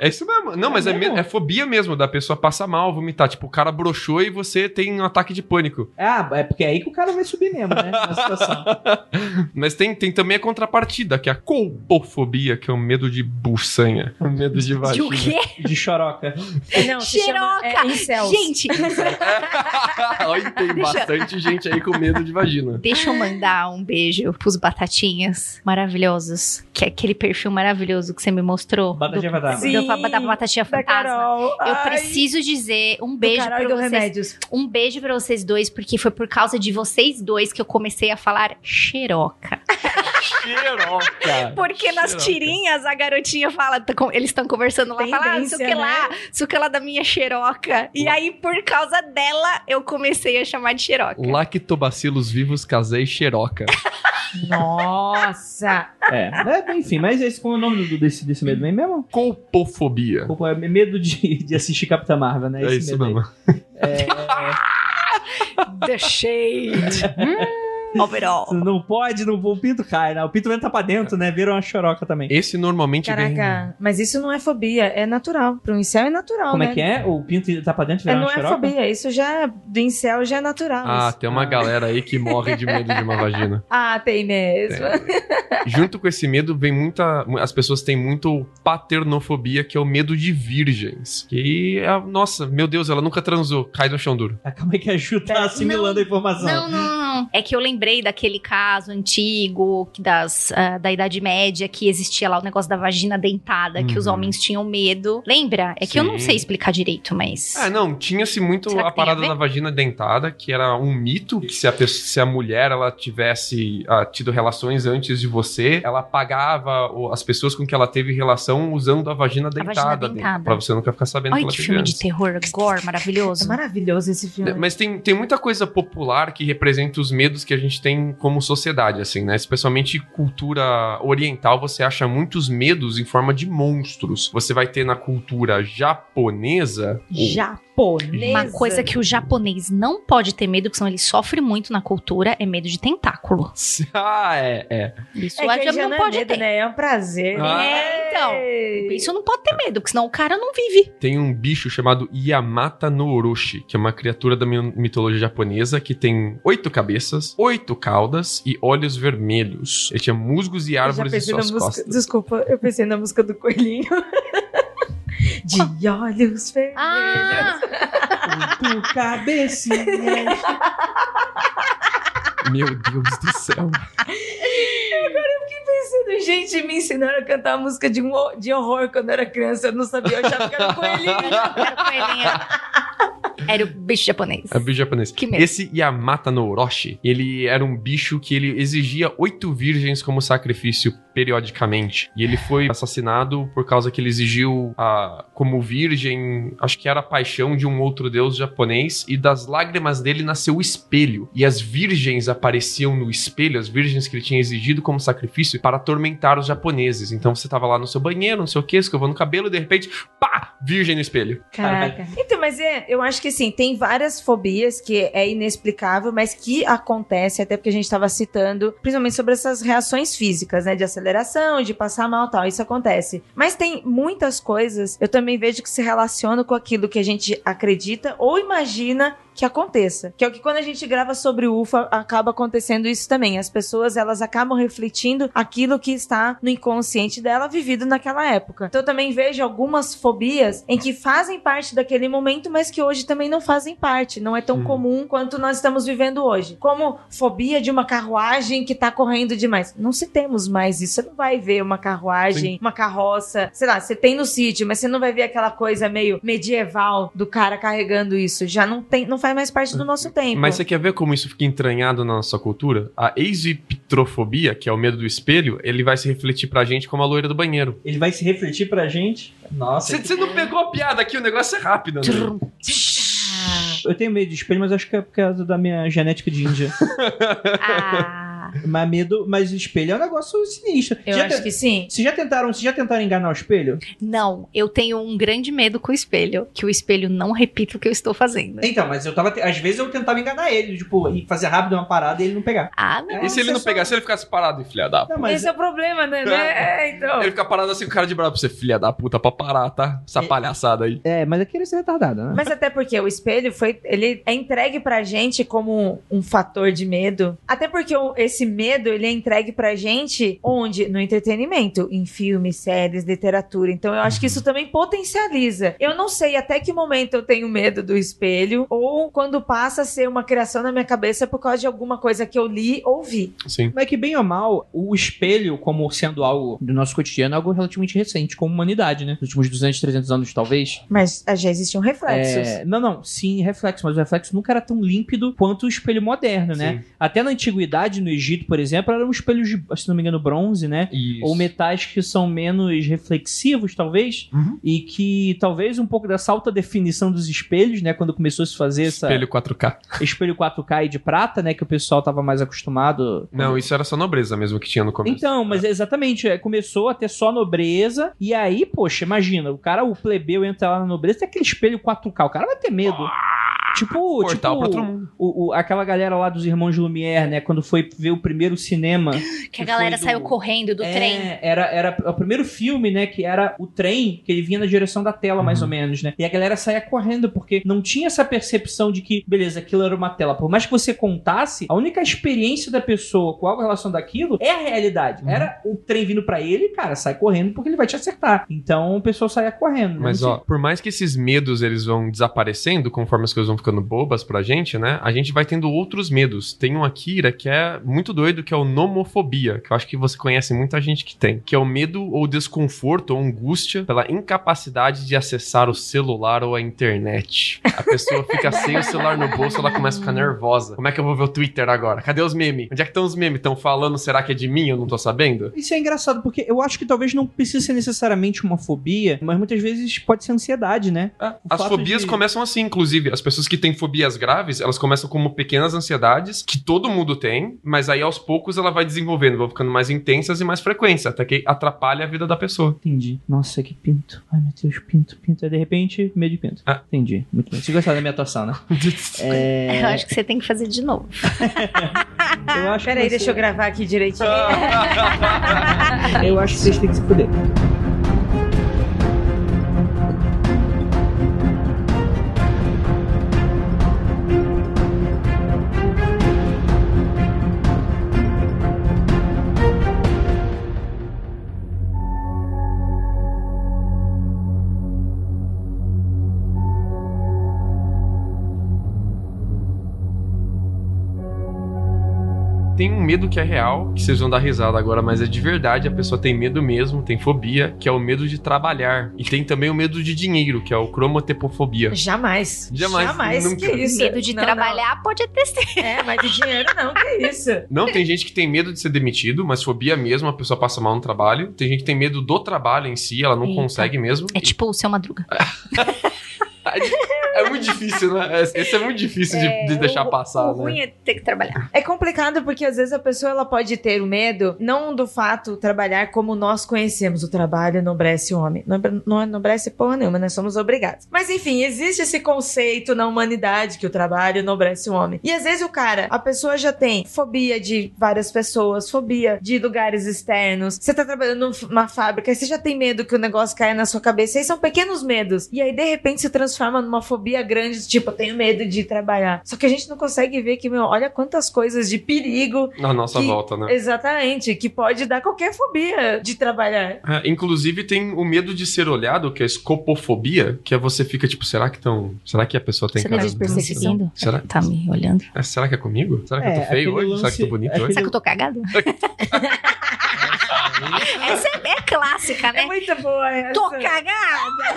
É isso mesmo. Não, mas é, mesmo? me- é fobia mesmo, da pessoa passar mal, vomitar. Tipo, o cara broxou e você tem um ataque de pânico. Ah, é porque é aí que o cara vai subir mesmo, né? Na situação. Mas tem, tem também a contrapartida, que é a colpofobia, que é o medo de buçanha. O medo de De vagina. o quê? De choroca. Não, se chama, é, incels. Gente, Olha, tem Deixa- bastante gente aí com medo de vagina. deixa eu mandar um beijo pros batatinhas maravilhosos. Que é aquele perfil maravilhoso que você me mostrou. Batatinha do. Sim, do- da batatinha fantasma. Eu Ai, preciso dizer um beijo pra do vocês. Remédios. Um beijo pra vocês dois, porque foi por causa de vocês dois que eu comecei a falar xeroca. Xeroca. Porque nas Xeroca. tirinhas a garotinha fala, tá com- eles estão conversando lá, fala, ah, sei o que Tendência, lá, sei o que lá da minha xeroca. E aí, por causa dela, eu comecei a chamar de xeroca. Lactobacilos vivos casei xeroca. Nossa! É. é, enfim, mas esse qual é o nome do- desse, desse medo aí mesmo? Colpofobia. Pô, É medo de, de assistir Capitã Marvel, né? É Esse isso medo aí. mesmo. The shade. hum, overall. Não pode, não, o pinto cai, né? O pinto entra pra dentro, né? Vira uma choroca também. Esse normalmente vem. Caraca, mas isso não é fobia, é natural. Pro incel é natural, Como né? é que é? O pinto tá pra dentro e É, vira não uma é choroca? fobia, isso já do incel já é natural. Ah, isso. tem uma Ah. galera aí que morre de medo de uma vagina. Ah, tem mesmo. Junto com esse medo vem muita. As pessoas têm muito paternofobia, que é o medo de virgens. Que é. Nossa, meu Deus, ela nunca transou. Cai no chão duro. Ah, Calma aí que a Ju tá assimilando não, a informação. Não, não, não. Não, é que eu lembrei daquele caso antigo que das, ah, da Idade Média que existia lá o negócio da vagina dentada, que os Uhum. homens tinham medo. Lembra? É que eu não Sim. sei explicar direito, mas. Ah, não, tinha-se muito a a parada ver? da vagina dentada, que era um mito, que se a, pessoa- se a mulher ela tivesse ah, tido relações antes de você, ela pagava as pessoas com que ela teve relação usando a vagina vagina dentada, dentada. pra você nunca ficar sabendo Olha que ela que filme de terror, gore, É maravilhoso. maravilhoso esse filme. Mas tem, tem muita coisa popular que representa os medos que a gente tem como sociedade, assim, né? Especialmente cultura oriental, você acha muitos medos em forma de monstros. Você vai ter na cultura japonesa. o- Japonesa. Uma coisa que o japonês não pode ter medo, porque senão ele sofre muito na cultura, é medo de tentáculo. Ah, é, é. Isso é a que não não é pode medo, ter. né? É um prazer. Ah. É, então. Isso não pode ter medo, porque senão o cara não vive. Tem um bicho chamado Yamata no Orochi, que é uma criatura da mi- mitologia japonesa que tem oito cabeças, oito caudas e olhos vermelhos. Ele tinha musgos e árvores em suas música. costas. Desculpa, eu pensei na música do coelhinho. De olhos vermelhos. Ah, Oito cabecinhas. Meu Deus do céu. Pensando, gente, me ensinaram a cantar a música de, um, de horror quando eu era criança. Eu não sabia, eu achava que era coelhinho. era o coelhinho. Era o bicho japonês. É um bicho japonês. Que medo. Esse Yamata no Orochi, ele era um bicho que ele exigia oito virgens como sacrifício periodicamente. E ele foi assassinado por causa que ele exigiu a, como virgem, acho que era a paixão de um outro deus japonês, e das lágrimas dele nasceu o espelho. E as virgens apareciam no espelho, as virgens que ele tinha exigido como sacrifício, para atormentar os japoneses. Então você tava lá no seu banheiro, não sei o que, escovando o cabelo, e de repente, pá! Virgem no espelho. Caraca. Então, mas é, eu acho que assim, tem várias fobias que é inexplicável, mas que acontece, até porque a gente tava citando, principalmente sobre essas reações físicas, né? De aceleração, de passar mal tal. Isso acontece. Mas tem muitas coisas, eu também vejo que se relacionam com aquilo que a gente acredita ou imagina que aconteça. Que é o que quando a gente grava sobre o UFA, acaba acontecendo isso também. As pessoas, elas acabam refletindo aquilo que está no inconsciente dela, vivido naquela época. Então eu também vejo algumas fobias em que fazem parte daquele momento, mas que hoje também não fazem parte. Não é tão Hum. comum quanto nós estamos vivendo hoje. Como fobia de uma carruagem que tá correndo demais. Não se temos mais isso. Você não vai ver uma carruagem, Sim. uma carroça, sei lá, você tem no sítio, mas você não vai ver aquela coisa meio medieval do cara carregando isso. Já não tem, não faz mais parte do nosso tempo. Mas você quer ver como isso fica entranhado na nossa cultura? A exipitrofobia, que é o medo do espelho, ele vai se refletir pra gente como a loira do banheiro. Ele vai se refletir pra gente. Nossa. Você você não pegou a piada aqui, o negócio é rápido, né? Eu tenho medo de espelho, mas acho que é por causa da minha genética de índia. Ah, mas medo, mas espelho é um negócio sinistro. Eu já acho te- que sim. Vocês já tentaram, vocês já tentaram enganar o espelho? não, eu tenho um grande medo com o espelho, que o espelho não repita o que eu estou fazendo. Então, mas eu tava. te- Às vezes eu tentava enganar ele, tipo, e fazer rápido uma parada e ele não pegar. Ah, não. E se ele não pegasse, ele ficasse parado, filha da puta? Não, mas Esse é o problema, né? né? É, então. Ele fica parado assim com cara de bravo pra você, filha da puta, pra parar, tá? Essa É. palhaçada aí. é, mas é querer ser retardado, né? Mas até porque o espelho foi. Ele é entregue pra gente como um fator de medo. Até porque o- esse medo ele é entregue pra gente onde? No entretenimento, em filmes, séries, literatura. Então eu acho que isso também potencializa. Eu não sei até que momento eu tenho medo do espelho ou quando passa a ser uma criação na minha cabeça por causa de alguma coisa que eu li ou vi. Sim. Mas que bem ou mal, o espelho, como sendo algo do nosso cotidiano, é algo relativamente recente, como humanidade, né? Nos últimos 200, 300 anos, talvez. Mas já existiam reflexos. É, não, não, sim, reflexo, mas o reflexo nunca era tão límpido quanto o espelho moderno, né? Sim. Até na antiguidade, no Egito, por exemplo, eram espelhos de, se não me engano, bronze, né? Isso. Ou metais que são menos reflexivos, talvez, Uhum. e que talvez um pouco dessa alta definição dos espelhos, né? Quando começou a se fazer essa Espelho 4K. espelho 4K e de prata, né? Que o pessoal tava mais acostumado. Não, isso era só nobreza mesmo que tinha no começo. Então, mas é exatamente, é, começou a ter só nobreza, e aí, poxa, imagina, o cara, o plebeu entra lá na nobreza, tem aquele espelho 4K, o cara vai ter medo. Tipo, Portal tipo pra outro mundo. o, o- aquela galera lá dos irmãos Lumière, né? Quando foi ver o primeiro cinema. Que a galera do- saiu correndo do É, trem. Era, era o primeiro filme, né? Que era o trem, que ele vinha na direção da tela, mais Uhum. ou menos, né? E a galera saía correndo, porque não tinha essa percepção de que, beleza, aquilo era uma tela. Por mais que você contasse, a única experiência da pessoa com algo relacionado àquilo é a realidade. Uhum. Era o trem vindo pra ele, cara, sai correndo porque ele vai te acertar. Então o pessoal saía correndo. né? Mas, ó, por mais que esses medos eles vão desaparecendo conforme as coisas vão ficando ficando bobas pra gente, né? A gente vai tendo outros medos. Tem um Akira que é muito doido, que é o nomofobia, que eu acho que você conhece muita gente que tem, que é o medo ou desconforto ou angústia pela incapacidade de acessar o celular ou a internet. A pessoa fica sem o celular no bolso, ela começa a ficar nervosa. Como é que eu vou ver o Twitter agora? Cadê os memes? Onde é que estão os memes? Estão falando, será que é de mim? Eu não tô sabendo? Isso é engraçado, porque eu acho que talvez não precise ser necessariamente uma fobia, mas muitas vezes pode ser ansiedade, né? O As fobias de- começam assim, inclusive. As pessoas que têm fobias graves, elas começam como pequenas ansiedades, que todo mundo tem, mas aí aos poucos ela vai desenvolvendo, vão ficando mais intensas e mais frequentes, até que atrapalha a vida da pessoa. Entendi. Nossa, que pinto. Ai, meu Deus, pinto, pinto. Aí, de repente, medo de pinto. Ah. Entendi. Muito bem. Você gostaram da minha atuação, né? É... Eu acho que você tem que fazer de novo. Eu acho que Peraí, você- deixa eu gravar aqui direitinho. Eu acho que vocês têm que se fuder. Tem um medo que é real, que vocês vão dar risada agora, mas é de verdade, a pessoa tem medo mesmo, tem fobia, que é o medo de trabalhar. E tem também o medo de dinheiro, que é o cromotepofobia. Jamais. Jamais, Jamais. nunca. Que isso? Medo de Não, trabalhar pode até ser. não. É, mas de dinheiro não, que isso? Não, tem gente que tem medo de ser demitido, mas fobia mesmo, a pessoa passa mal no trabalho. Tem gente que tem medo do trabalho em si, ela não Eita. consegue mesmo. É tipo o seu Madruga. É muito difícil, né? Esse é muito difícil de, de deixar o, passar, O ruim né? é ter que trabalhar. É complicado porque às vezes a pessoa ela pode ter o medo, não do fato trabalhar como nós conhecemos. O trabalho enobrece o homem. Não, não enobrece porra nenhuma, nós somos obrigados. Mas enfim, existe esse conceito na humanidade que o trabalho enobrece o homem. E às vezes o cara, a pessoa já tem fobia de várias pessoas, fobia de lugares externos. Você tá trabalhando numa fábrica, aí você já tem medo que o negócio caia na sua cabeça. Aí são pequenos medos. E aí de repente se transforma numa fobia grande, tipo, eu tenho medo de trabalhar. Só que a gente não consegue ver que, meu, olha quantas coisas de perigo Na nossa que- volta, né? Exatamente, que pode dar qualquer fobia de trabalhar. É, inclusive tem o medo de ser olhado, que é a escopofobia, que é você fica tipo, será que tão, será que a pessoa tem Você cara tá de perseguindo? Será? Tá me olhando. É, será que é comigo? Será que eu É, tô feio aquele hoje? Será que eu tô lance- bonito aquele- hoje? Será que eu tô cagada? Essa é, é clássica, É né? muito boa essa. Tô cagada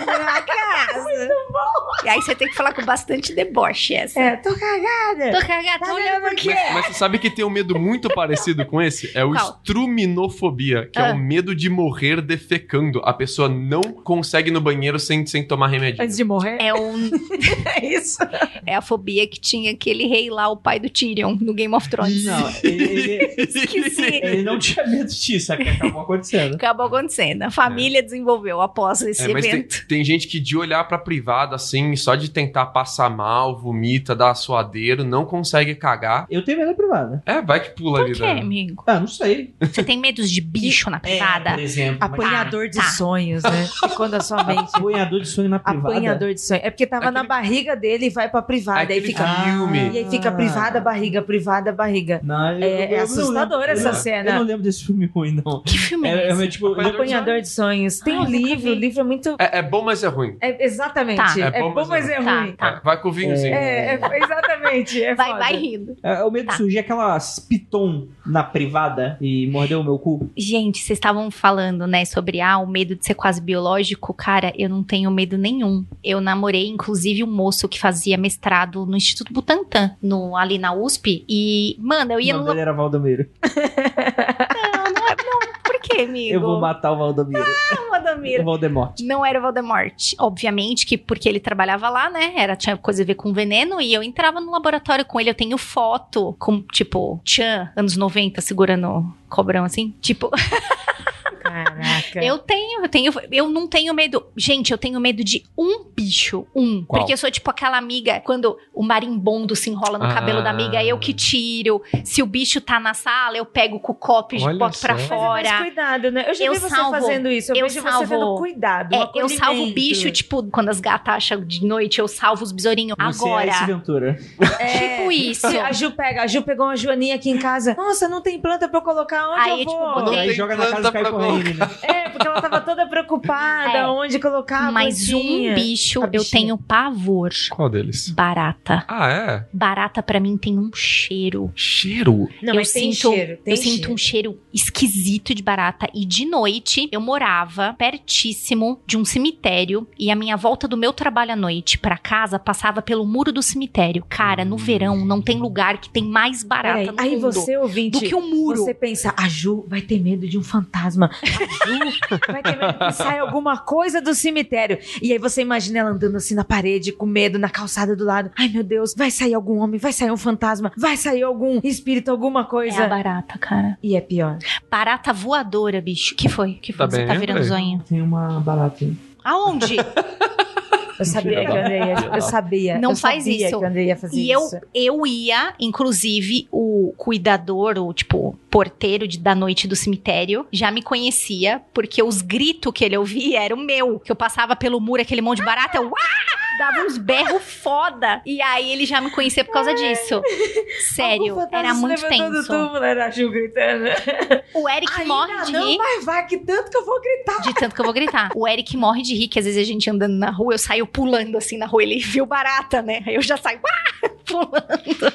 na casa. Muito bom. E aí você tem que falar com bastante deboche essa. É, tô cagada. Tô cagada, Tá tô olhando aqui. Mas, mas você sabe que tem um medo muito parecido com esse? É o Qual? estruminofobia, que é Ah. o medo de morrer defecando. A pessoa não consegue ir no banheiro sem, sem tomar remédio. Antes de morrer? É, um, É isso. é a fobia que tinha aquele rei lá, o pai do Tyrion, no Game of Thrones. Não, ele, ele- Esqueci. ele não tinha medo disso, é que acabou acontecendo. Acabou acontecendo. A família desenvolveu após esse É, mas tem, evento. tem gente que de olhar pra privada, assim, só de tentar passar mal, vomita, dar suadeiro, não consegue cagar. Eu tenho medo da privada. É, vai que pula Por ali, quê, né? amigo? Ah, não sei. Você tem medos de bicho na privada? por exemplo. mas- Apanhador de tá. sonhos, né? E quando a sua mente. Apanhador de sonho na privada. Apanhador de sonhos. É porque tava Aquele- na barriga dele e vai pra privada. Aí Aquele fica. filme. E aí fica privada, barriga, privada, barriga. Não, eu- É- eu- é eu não assustadora lembro- essa eu- cena. Eu não lembro desse filme ruim, não. Que filme é, É, é, tipo, Apanhador de Apanhador de sonhos. Tem Ai, um livro, o livro é muito. É, é bom, mas é ruim. É, exatamente. Tá. É, bom, mas é Tá, ruim. tá. É, vai com o vinhozinho. É, é- exatamente. É Vai, foda. vai rindo. É, o medo Tá. de surgir aquela piton na privada e mordeu o meu cu. Gente, vocês estavam falando, né, sobre ah, o medo de ser quase biológico. Cara, eu não tenho medo nenhum. Eu namorei, inclusive, um moço que fazia mestrado no Instituto Butantan, no, ali na USP. E, mano, eu O ia nome no. dele era Valdomiro. Não, não é. Quê, amigo? Eu vou matar o Valdomiro. Não, o Valdomiro. Voldemort. Não era o Voldemort. Obviamente que porque ele trabalhava lá, né? Era, tinha coisa a ver com veneno. E eu entrava no laboratório com ele. Eu tenho foto com, tipo, Chan, anos 90, segurando cobrão assim. Tipo, Caraca. Eu tenho, eu tenho, eu não tenho medo. Gente, eu tenho medo de um bicho, um. Qual? Porque eu sou tipo aquela amiga, quando o marimbondo se enrola no Ah. cabelo da amiga, eu que tiro. Se o bicho tá na sala, eu pego com o copo e boto pra só. Mas é fora. mais cuidado, né? Eu já Eu vi você salvo- fazendo isso. Eu, eu vejo você salvo- tendo cuidado. É, eu salvo o bicho, tipo, quando as gatas acham de noite, eu salvo os besourinhos. Você é Agora. Ace Ventura. É, Tipo isso. A Ju pega, a Ju pegou uma joaninha aqui em casa. Nossa, não tem planta pra eu colocar onde Aí, eu tipo, vou. botei- Aí joga na casa planta e né? É, porque ela tava toda preocupada É. onde colocar a Mas um bicho A eu tenho pavor. Qual deles? Barata. Ah, é? Barata pra mim tem um cheiro. Cheiro. Não, eu mas tem sinto, cheiro. Tem eu sinto cheiro. um cheiro esquisito de barata. E de noite eu morava pertíssimo de um cemitério e a minha volta do meu trabalho à noite pra casa passava pelo muro do cemitério. Cara, no verão não tem lugar que tem mais barata Peraí, no aí mundo você, ouvinte, do que o muro. Você pensa, a Ju vai ter medo de um fantasma. Vai ter medo que saia alguma coisa do cemitério. E aí você imagina ela andando assim na parede, com medo, na calçada do lado. Ai, meu Deus, vai sair algum homem, vai sair um fantasma, vai sair algum espírito, alguma É coisa. a barata, cara. E é pior. Barata voadora, bicho. Que foi? Que foi? Tá você bem, tá virando Andrei? zoinho. Tem uma barata aí. Aonde? Eu sabia que o André ia. Eu sabia. Não eu faz sabia isso. que André ia fazer E eu, isso. eu ia, inclusive, o cuidador, o tipo, porteiro de- da noite do cemitério, já me conhecia, porque os gritos que ele ouvia eram meu. Que eu passava pelo muro, aquele monte de barata, eu "Uá!" dava uns berros foda. E aí ele já me conhecia por causa disso. Sério, fantasma era muito tenso. túmulo, era a Ju gritando. O Eric Ainda morre de não, rir. mas vai que tanto que eu vou gritar. De tanto que eu vou gritar. O Eric morre de rir, que às vezes a gente andando na rua, eu saio pulando assim na rua, ele viu barata, né? Aí eu já saio "Ah!" pulando.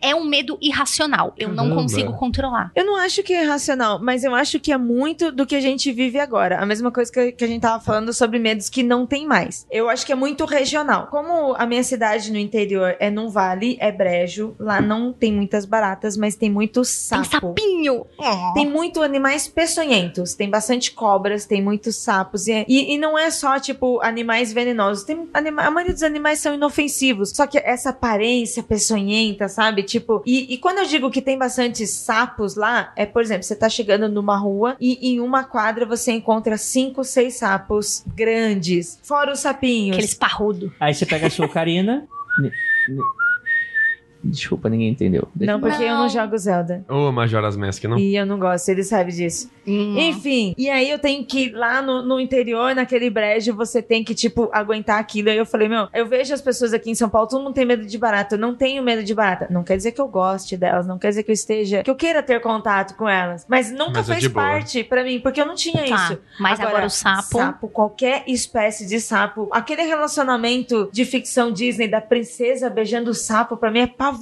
É um medo irracional. Eu não Caramba. consigo controlar. Eu não acho que é racional, mas eu acho que é muito do que a gente vive agora. A mesma coisa que, que a gente tava falando sobre medos que não tem mais. Eu acho que é muito regional. Como a minha cidade no interior é num vale, é brejo, lá não tem muitas baratas, mas tem muito Tem sapo. sapinho. Tem muito animais peçonhentos, tem bastante cobras, tem muitos sapos. E, é- e, e não é só, tipo, animais venenosos. Tem anima- a maioria dos animais são inofensivos. Só que essa aparência peçonhenta, sabe? Tipo, e, e quando eu digo que tem bastante sapos lá, é, por exemplo, você tá chegando numa rua e em uma quadra você encontra cinco, seis sapos grandes. Fora os sapinhos. Aqueles parrudo. Aí você pega a sua Ocarina. Desculpa, ninguém entendeu. Deixa Não, porque eu não Não. jogo Zelda. Ô, Majora's Mask, não? E eu não gosto, ele sabe disso. Hum. Enfim, e aí eu tenho que ir lá no, no interior, naquele brejo, você tem que, tipo, aguentar aquilo. Aí eu falei, meu, eu vejo as pessoas aqui em São Paulo, todo mundo tem medo de barata. Eu não tenho medo de barata. Não quer dizer que eu goste delas, não quer dizer que eu esteja, que eu queira ter contato com elas. Mas nunca Mas é fez parte pra mim, porque eu não tinha Tá. isso. Mas agora, o sapo. Sapo, qualquer espécie de sapo. Aquele relacionamento de ficção Disney da princesa beijando o sapo, pra mim é pavoroso.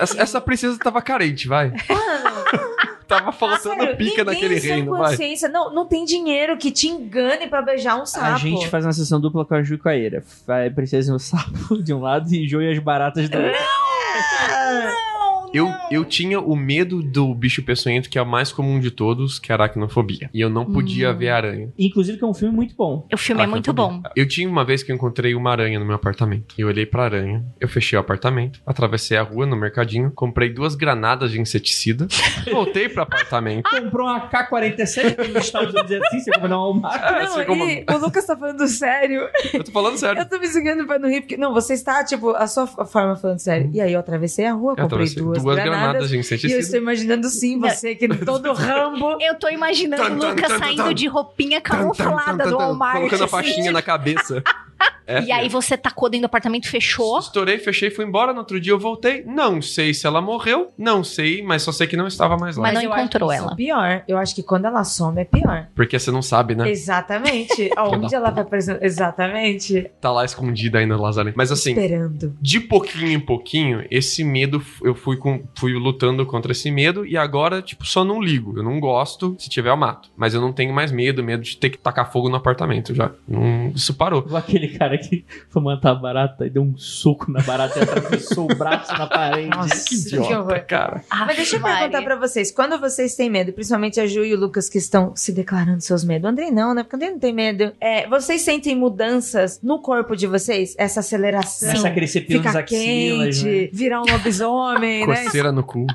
Essa, essa princesa tava carente, vai. tava faltando Sério, pica naquele reino, vai. consciência. Não, não tem dinheiro que te engane pra beijar um sapo. A gente faz uma sessão dupla com a Ju e com a Eira. Vai Princesa e o Sapo de um lado e Ju e as baratas do outro. Eu, eu tinha o medo do bicho peçonhento, que é o mais comum de todos, que é a aracnofobia. E eu não podia Hum. ver aranha. Inclusive que é um filme muito bom. O filme é muito bom. Eu tinha uma vez que eu encontrei uma aranha no meu apartamento. Eu olhei pra aranha, eu fechei o apartamento, atravessei a rua no mercadinho, comprei duas granadas de inseticida, voltei pro apartamento. Comprou uma K-47 nos Estados Unidos assim, você compra no Walmart. É, Não, assim como- e o Lucas tá falando sério. Eu tô falando sério. Eu tô me segurando pra não rir, porque. Não, você está, tipo, a sua forma falando sério. E aí eu atravessei a rua, Eu comprei duas, duas granadas. granadas de e eu estou imaginando sim, você, que todo rambo. Eu tô imaginando o Lucas saindo de roupinha camuflada do Walmart. Colocando a assim, faixinha na cabeça. É, E aí você tacou dentro do apartamento, fechou. Estourei, fechei, fui embora. No outro dia eu voltei. Não sei se ela morreu. Não sei, mas só sei que não estava mais lá. Mas não eu encontrou ela. é pior. Eu acho que quando ela some é pior. Porque você não sabe, né? Exatamente. Aonde ela vai aparecer? Exatamente. Tá lá escondida ainda, Lazarento. Mas assim, Esperando. de pouquinho em pouquinho, esse medo, eu fui, com, fui lutando contra esse medo e agora, tipo, só não ligo. Eu não gosto, se tiver eu mato. Mas eu não tenho mais medo, medo de ter que tacar fogo no apartamento já. Não- isso parou. Igual Aquele cara que foi matar a barata e deu um soco na barata e atravessou o braço na parede. Nossa, Que que idiota, horror. cara. Mas deixa eu Ave perguntar pra vocês, quando vocês têm medo, principalmente a Ju e o Lucas que estão se declarando seus medos, o Andrei não, né? Porque o Andrei não tem medo. É, vocês sentem mudanças no corpo de vocês? Essa aceleração? Começa a crescer pelo nos Ficar axilas, quente, né? virar um lobisomem, né? Coceira no cu.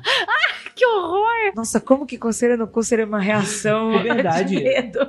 Que horror! Nossa, como que coceira no cu seria uma reação É verdade. de medo?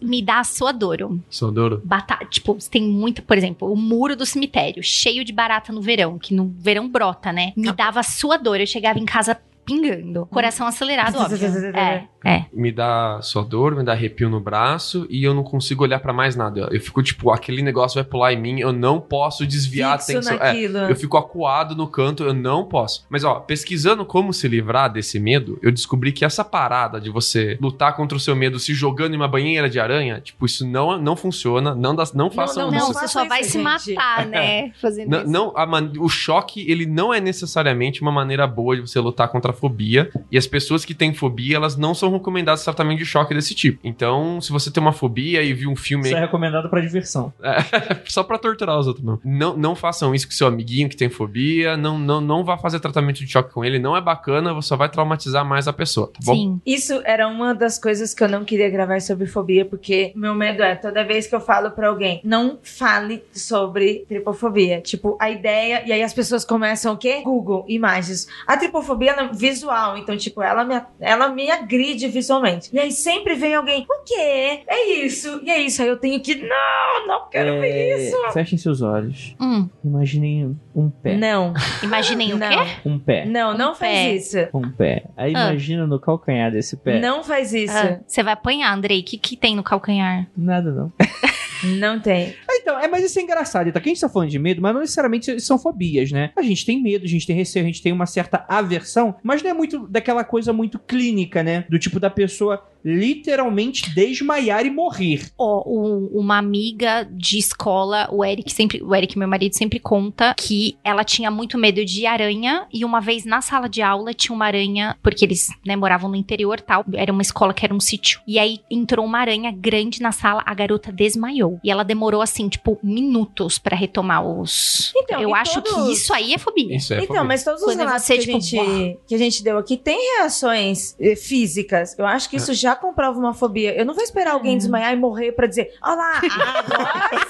Me dá suadoro. Sodoro. Batata, tipo, tem muito, por exemplo, o muro do cemitério, cheio de barata no verão, que no verão brota, né? Me dava suador. Eu chegava em casa pingando. Coração acelerado, óbvio. É, é. Me dá só dor, me dá arrepio no braço e eu não consigo olhar pra mais nada. Eu fico tipo, aquele negócio vai pular em mim, eu não posso desviar a Fixo atenção. É, eu fico acuado no canto, eu não posso. Mas ó, pesquisando como se livrar desse medo, eu descobri que essa parada de você lutar contra o seu medo se jogando em uma banheira de aranha, tipo, isso não, não funciona, não, dá, não façam não, Não, isso. você faça só vai se matar, né? Fazendo Não, isso. não, a o choque, ele não é necessariamente uma maneira boa de você lutar contra a fobia. E as pessoas que têm fobia, elas não são recomendadas tratamento de choque desse tipo. Então, se você tem uma fobia e viu um filme Isso é recomendado pra diversão. só pra torturar os outros, não. não. Não façam isso com seu amiguinho que tem fobia. Não, não, não vá fazer tratamento de choque com ele. Não é bacana, você só vai traumatizar mais a pessoa, tá bom? Sim. Isso era uma das coisas que eu não queria gravar sobre fobia, porque meu medo é toda vez que eu falo pra alguém, não fale sobre tripofobia. Tipo, a ideia, e aí as pessoas começam o quê? Google, imagens. A tripofobia é visual, então, tipo, ela me, ela me agride visualmente. E aí sempre vem alguém, o quê? É isso, e é isso. Aí eu tenho que, não, não quero ver É, isso. Fechem seus olhos. Hum, Imaginem um pé. Não, imaginem o não, quê? Um pé. não, não Um faz pé. isso. Um pé. Aí Ah. imagina no calcanhar desse pé. Não faz isso. Ah, Você vai apanhar, Andrei. O que, que tem no calcanhar? Nada não. Não tem. Então, é, mas isso é engraçado. Então, aqui a gente tá falando de medo, mas não necessariamente são fobias, né? A gente tem medo, a gente tem receio, a gente tem uma certa aversão, mas não é muito daquela coisa muito clínica, né? Do tipo da pessoa literalmente desmaiar e morrer. Ó, o- uma amiga de escola, o Eric sempre, o Eric, meu marido, sempre conta que ela tinha muito medo de aranha e uma vez na sala de aula tinha uma aranha, porque eles, né, moravam no interior tal, era uma escola que era um sítio. E aí entrou uma aranha grande na sala, a garota desmaiou. E ela demorou assim, tipo, minutos pra retomar os. Então, Eu acho todos- que isso aí é fobia. Isso é Então, fobia. mas todos os Quando relatos você, que, tipo, a gente, que a gente deu aqui tem reações eh, físicas. Eu acho que isso já comprova uma fobia. Eu não vou esperar alguém desmaiar e morrer pra dizer, olha lá,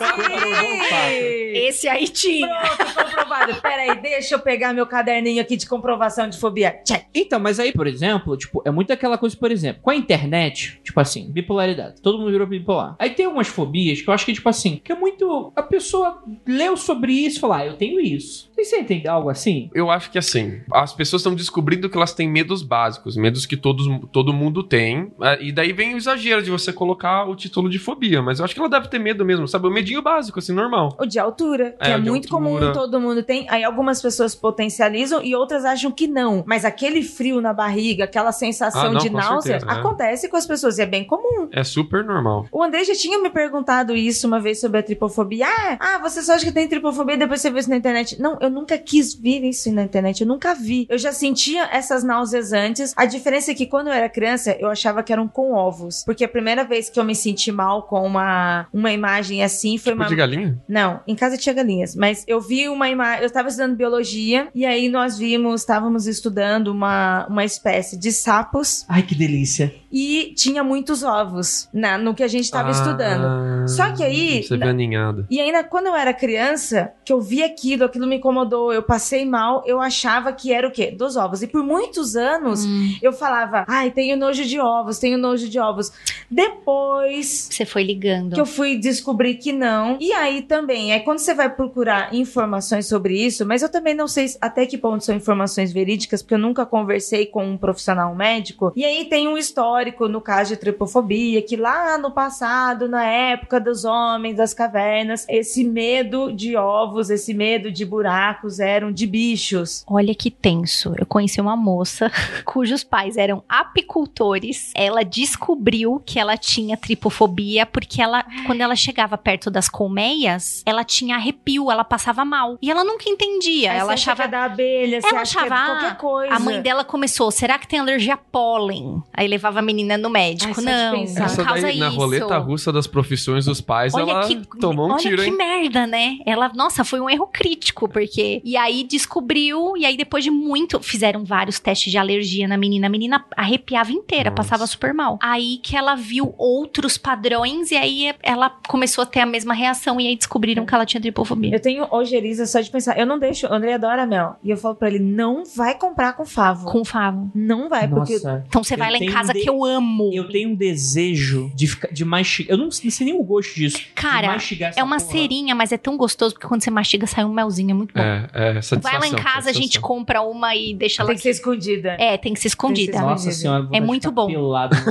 agora sim! Esse aí tinha. Pronto, comprovado. Peraí, deixa eu pegar meu caderninho aqui de comprovação de fobia. Check. Então, mas aí, por exemplo, tipo, é muito aquela coisa, por exemplo, com a internet, tipo assim, bipolaridade. Todo mundo virou bipolar. Aí tem algumas fobias que eu acho que, tipo assim, que é muito. A pessoa leu sobre isso e fala, ah, eu tenho isso. Vocês sentem algo assim? Eu acho que assim, as pessoas estão descobrindo que elas têm medos básicos, medos que todos, todo mundo tem. é, E daí vem o exagero de você colocar o título de fobia. Mas eu acho que ela deve ter medo mesmo, sabe? O medinho básico, assim, normal. O de altura, que É, é, muito altura. comum, todo mundo tem. Aí algumas pessoas potencializam e outras acham que não. Mas aquele frio na barriga, aquela sensação Ah, não, de náusea, certeza, é. acontece com as pessoas e é bem comum. É super normal. O André já tinha me perguntado isso uma vez sobre a tripofobia. Ah, ah, você só acha que tem tripofobia e depois você vê isso na internet. Não, eu nunca quis ver isso na internet. Eu nunca vi. Eu já sentia essas náuseas antes. A diferença é que quando eu era criança, eu achava que eram com ovos. Porque a primeira vez que eu me senti mal com uma, uma imagem assim foi Tipo uma. de galinha? Não, em casa tinha galinhas, mas eu vi uma imagem. Eu tava estudando biologia e aí nós vimos, estávamos estudando uma, uma espécie de sapos Ai, que delícia. E tinha muitos ovos na, no que a gente tava Ah, estudando. Só que aí- Você vê a ninhada. E ainda quando eu era criança, que eu vi aquilo, aquilo me incomodou, eu passei mal, eu achava que era o quê? Dos ovos. E por muitos anos Hum, eu falava, ai, tenho nojo de ovos, tenho nojo de ovos. Depois você foi ligando. que eu fui descobrir que não. E aí também, é quando você vai procurar informações sobre isso, mas eu também não sei até que ponto são informações verídicas, porque eu nunca conversei com um profissional médico. E aí tem um histórico no caso de tripofobia, que lá no passado, na época dos homens das cavernas, esse medo de ovos, esse medo de buracos eram de bichos. Olha que tenso. Eu conheci uma moça cujos pais eram apicultores. Ela descobriu que ela tinha tripofobia porque ela, quando ela chegava perto das colmeias, ela tinha arrepio, ela passava mal. E ela nunca entendia. Aí ela acha achava é da abelha, Ela é achava, qualquer coisa. A mãe dela começou, será que tem alergia a pólen? Aí levava a menina no médico. Ai, não, pensar. não Essa causa daí, na isso. roleta russa das profissões dos pais, Olha ela que, tomou um olha tiro, que hein? merda, né? Ela, nossa, foi um erro crítico, porque. E aí descobriu, e aí depois de muito. Fizeram vários testes de alergia na menina. A menina arrepiava inteira, Nossa. passava super mal. Aí que ela viu outros padrões, e aí ela começou a ter a mesma reação, e aí descobriram que ela tinha tripofobia. Eu tenho ojeriza só de pensar. Eu não deixo. O André adora mel. E eu falo pra ele: não vai comprar com favo. Com favo. Não vai, porque. Nossa. Então você vai lá em casa que eu eu amo. Eu tenho um desejo de, ficar, de mastigar. Eu não, não sei nem o gosto disso. Cara, É uma porra. cerinha, mas é tão gostoso porque quando você mastiga sai um melzinho, é muito bom. É, é, Vai satisfação. lá em casa, a gente compra uma e deixa ela Tem que ser escondida. É, tem que ser escondida. Que Nossa senhora, É muito bom. pelado.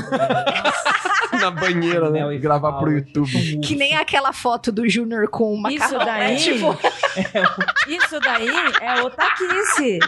Na banheira, né? e Gravar pro YouTube. Que nem aquela foto do Júnior com o Isso macarrão. daí, É, tipo, isso daí é otaquice.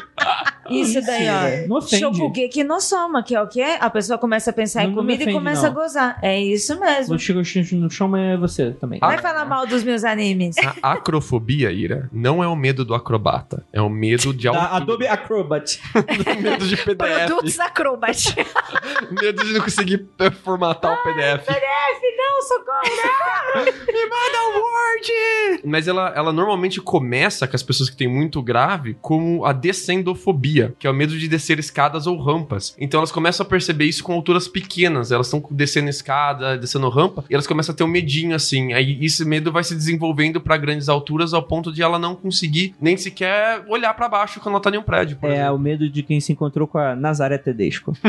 Isso daí, ó. Não ofende. Shokugeki no soma, que é o que é? A pessoa começa a pensar Não- em não me comida e ofende, começa não. a gozar. É isso mesmo. O Chico Chico no chão é você também. Vai falar mal dos meus animes. A acrofobia, Ira, não é o medo do acrobata. É o medo de Da. Adobe Acrobat. medo de PDF. produtos Acrobat. medo de não conseguir eh, formatar o PDF. Não, socorro! Mas ela, ela normalmente começa com as pessoas que têm muito grave como a descendofobia, que é o medo de descer escadas ou rampas. Então elas começam a perceber isso com alturas pequenas. Elas estão descendo escada, descendo rampa, e elas começam a ter um medinho assim. Aí esse medo vai se desenvolvendo pra grandes alturas ao ponto de ela não conseguir nem sequer olhar pra baixo quando ela tá em um prédio. Por É exemplo. o medo de quem se encontrou com a Nazaré Tedesco.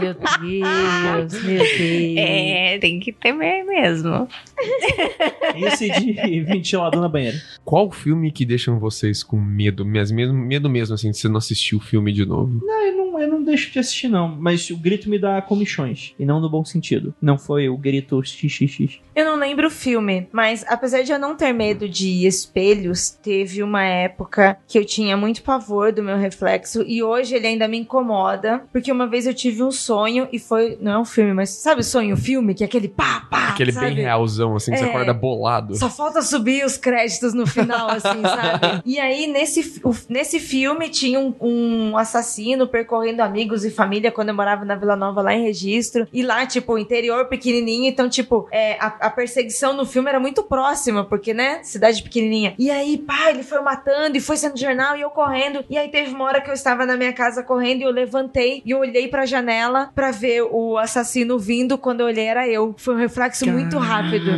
Meu Deus, meu Deus. é, tem que temer mesmo. Esse de ventilador na banheira. Qual filme que deixam vocês com medo? Mas mesmo, medo mesmo, assim, de você não assistir o filme de novo? Não, eu não, eu não deixo de assistir, não. Mas o grito me dá comichões. E não no bom sentido. Não foi o grito xxx. Eu não lembro o filme, mas apesar de eu não ter medo de espelhos, teve uma época que eu tinha muito pavor do meu reflexo e hoje ele ainda me incomoda, porque uma vez eu tive um sonho e foi, não é um filme, mas sabe o sonho filme, que é aquele pá, pá, Aquele sabe? bem realzão, assim, que você É. acorda bolado. Só falta subir os créditos no final, assim, sabe? E aí, nesse, nesse filme, tinha um, um assassino percorrendo amigos e família quando eu morava na Vila Nova, lá em Registro. E lá, tipo, interior pequenininho. Então, tipo, é, a, a perseguição no filme era muito próxima, porque, né, cidade pequenininha. E aí, pá, ele foi matando e foi sendo jornal e eu correndo. E aí, teve uma hora que eu estava na minha casa correndo e eu levantei e eu olhei pra janela pra ver o assassino vindo. Quando eu olhei, era eu. Foi um reflexo muito rápido.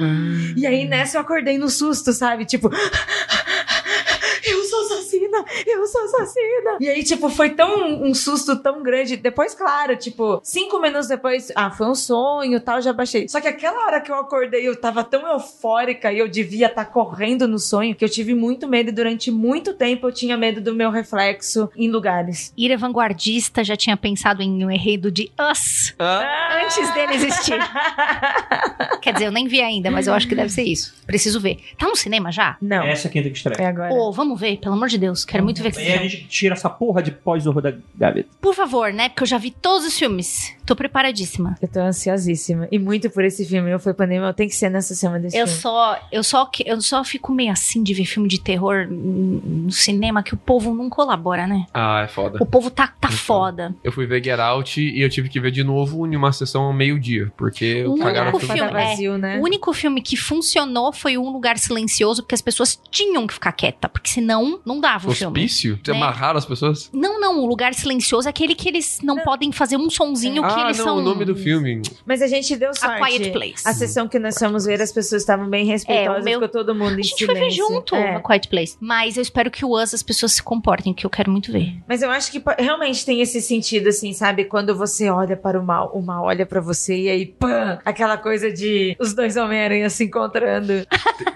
E aí nessa eu acordei no susto, sabe? Tipo, eu sou assassina, eu sou assassina. E aí, tipo, foi tão um susto tão grande. Depois, claro, tipo, cinco minutos depois, ah, foi um sonho tal, já baixei. Só que aquela hora que eu acordei, eu tava tão eufórica e eu devia estar correndo no sonho que eu tive muito medo. E durante muito tempo eu tinha medo do meu reflexo em lugares. Ira Vanguardista já tinha pensado em um enredo de Us Ah, antes dele existir. Quer dizer, eu nem vi ainda, mas eu acho que deve ser isso. Preciso ver. Tá no cinema já? Não, é, Essa quinta que estreia. agora. Ô, vamos ver, pelo amor de Deus. Quero muito ver esse Aí a gente tira essa porra de pós-horror da gaveta. Por favor, né? Porque eu já vi todos os filmes. Tô preparadíssima. Eu tô ansiosíssima. E muito por esse filme. Eu fui pandemia, eu tenho que ser nessa semana desse Eu filme. só, eu só, que- eu só fico meio assim de ver filme de terror no cinema que o povo não colabora, né? Ah, é foda. O povo tá, tá Então. foda. Eu fui ver Get Out e eu tive que ver de novo em uma sessão ao meio-dia, porque O cagaram único filme- Tá vazio, né? O único filme que funcionou foi Um Lugar Silencioso, porque as pessoas tinham que ficar quieta, porque senão não dava o filme. Hospício? Você Né? amarraram as pessoas? Não, não, o Lugar Silencioso é aquele que eles não, podem fazer um sonzinho que ah, eles não, são... o nome do filme. Mas a gente deu A sorte. Quiet Place. A sessão que nós fomos ver, as pessoas estavam bem respeitosas, É, meu- ficou todo mundo A em gente foi ver junto É. a Quiet Place. Mas eu espero que o Us as pessoas se comportem, que eu quero muito ver. Mas eu acho que realmente tem esse sentido, assim, sabe? Quando você olha para o mal, o mal olha para você e aí, pã! Aquela coisa de os dois Homem-Aranha se encontrando.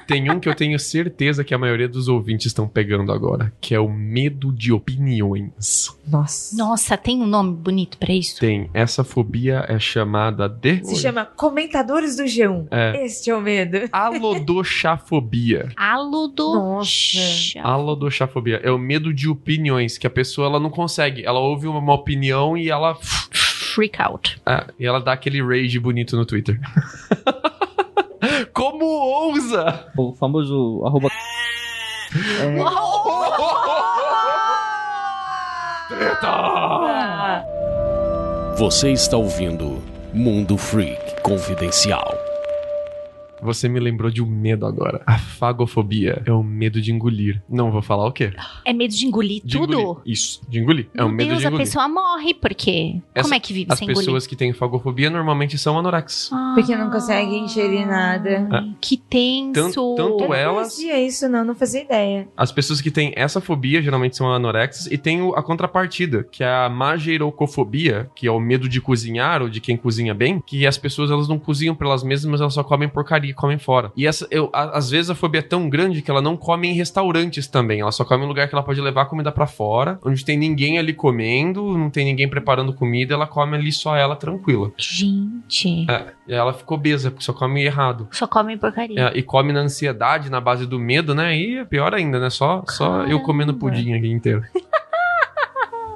Tem um que eu tenho certeza que a maioria dos ouvintes estão pegando agora, que é o medo de opiniões. Nossa. Nossa, tem um nome bonito pra isso? Tem. Essa fobia é chamada de. Se chama Comentadores do G1. É. Este é o medo. Alodoxafobia. Alodo... Nossa. Alodoxafobia é o medo de opiniões, que a pessoa ela não consegue. Ela ouve uma, uma opinião e ela. Freak out. Ah, e ela dá aquele rage bonito no Twitter. Como ousa? O famoso arroba. Treta! Você está ouvindo Mundo Freak Confidencial. Você me lembrou de um medo agora. A fagofobia é o medo de engolir. Não vou falar o quê? É medo de engolir De tudo? engolir. Isso, de engolir. É o Meu medo Deus, de a engolir. pessoa morre, porque. Essa- Como é que vive As sem pessoas engolir? que têm fagofobia normalmente são anorexes. Porque não consegue ingerir nada. Ai, Que tenso. Tanto- tanto Eu não elas- conhecia isso, não, não fazia ideia. As pessoas que têm essa fobia geralmente são anorexes e tem a contrapartida, que é a mageirocofobia, que é o medo de cozinhar ou de quem cozinha bem, que as pessoas elas não cozinham por elas mesmas, mas elas só comem porcaria, comem fora. E essa, eu, a- às vezes a fobia é tão grande que ela não come em restaurantes também, ela só come em lugar que ela pode levar a comida pra fora, onde tem ninguém ali comendo, não tem ninguém preparando comida, ela come ali só ela tranquila. Gente. É, e ela ficou obesa, porque só come errado. Só comem porcaria. É, e come na ansiedade, na base do medo, né? E é pior ainda, né? Só, só eu comendo pudim aqui inteiro.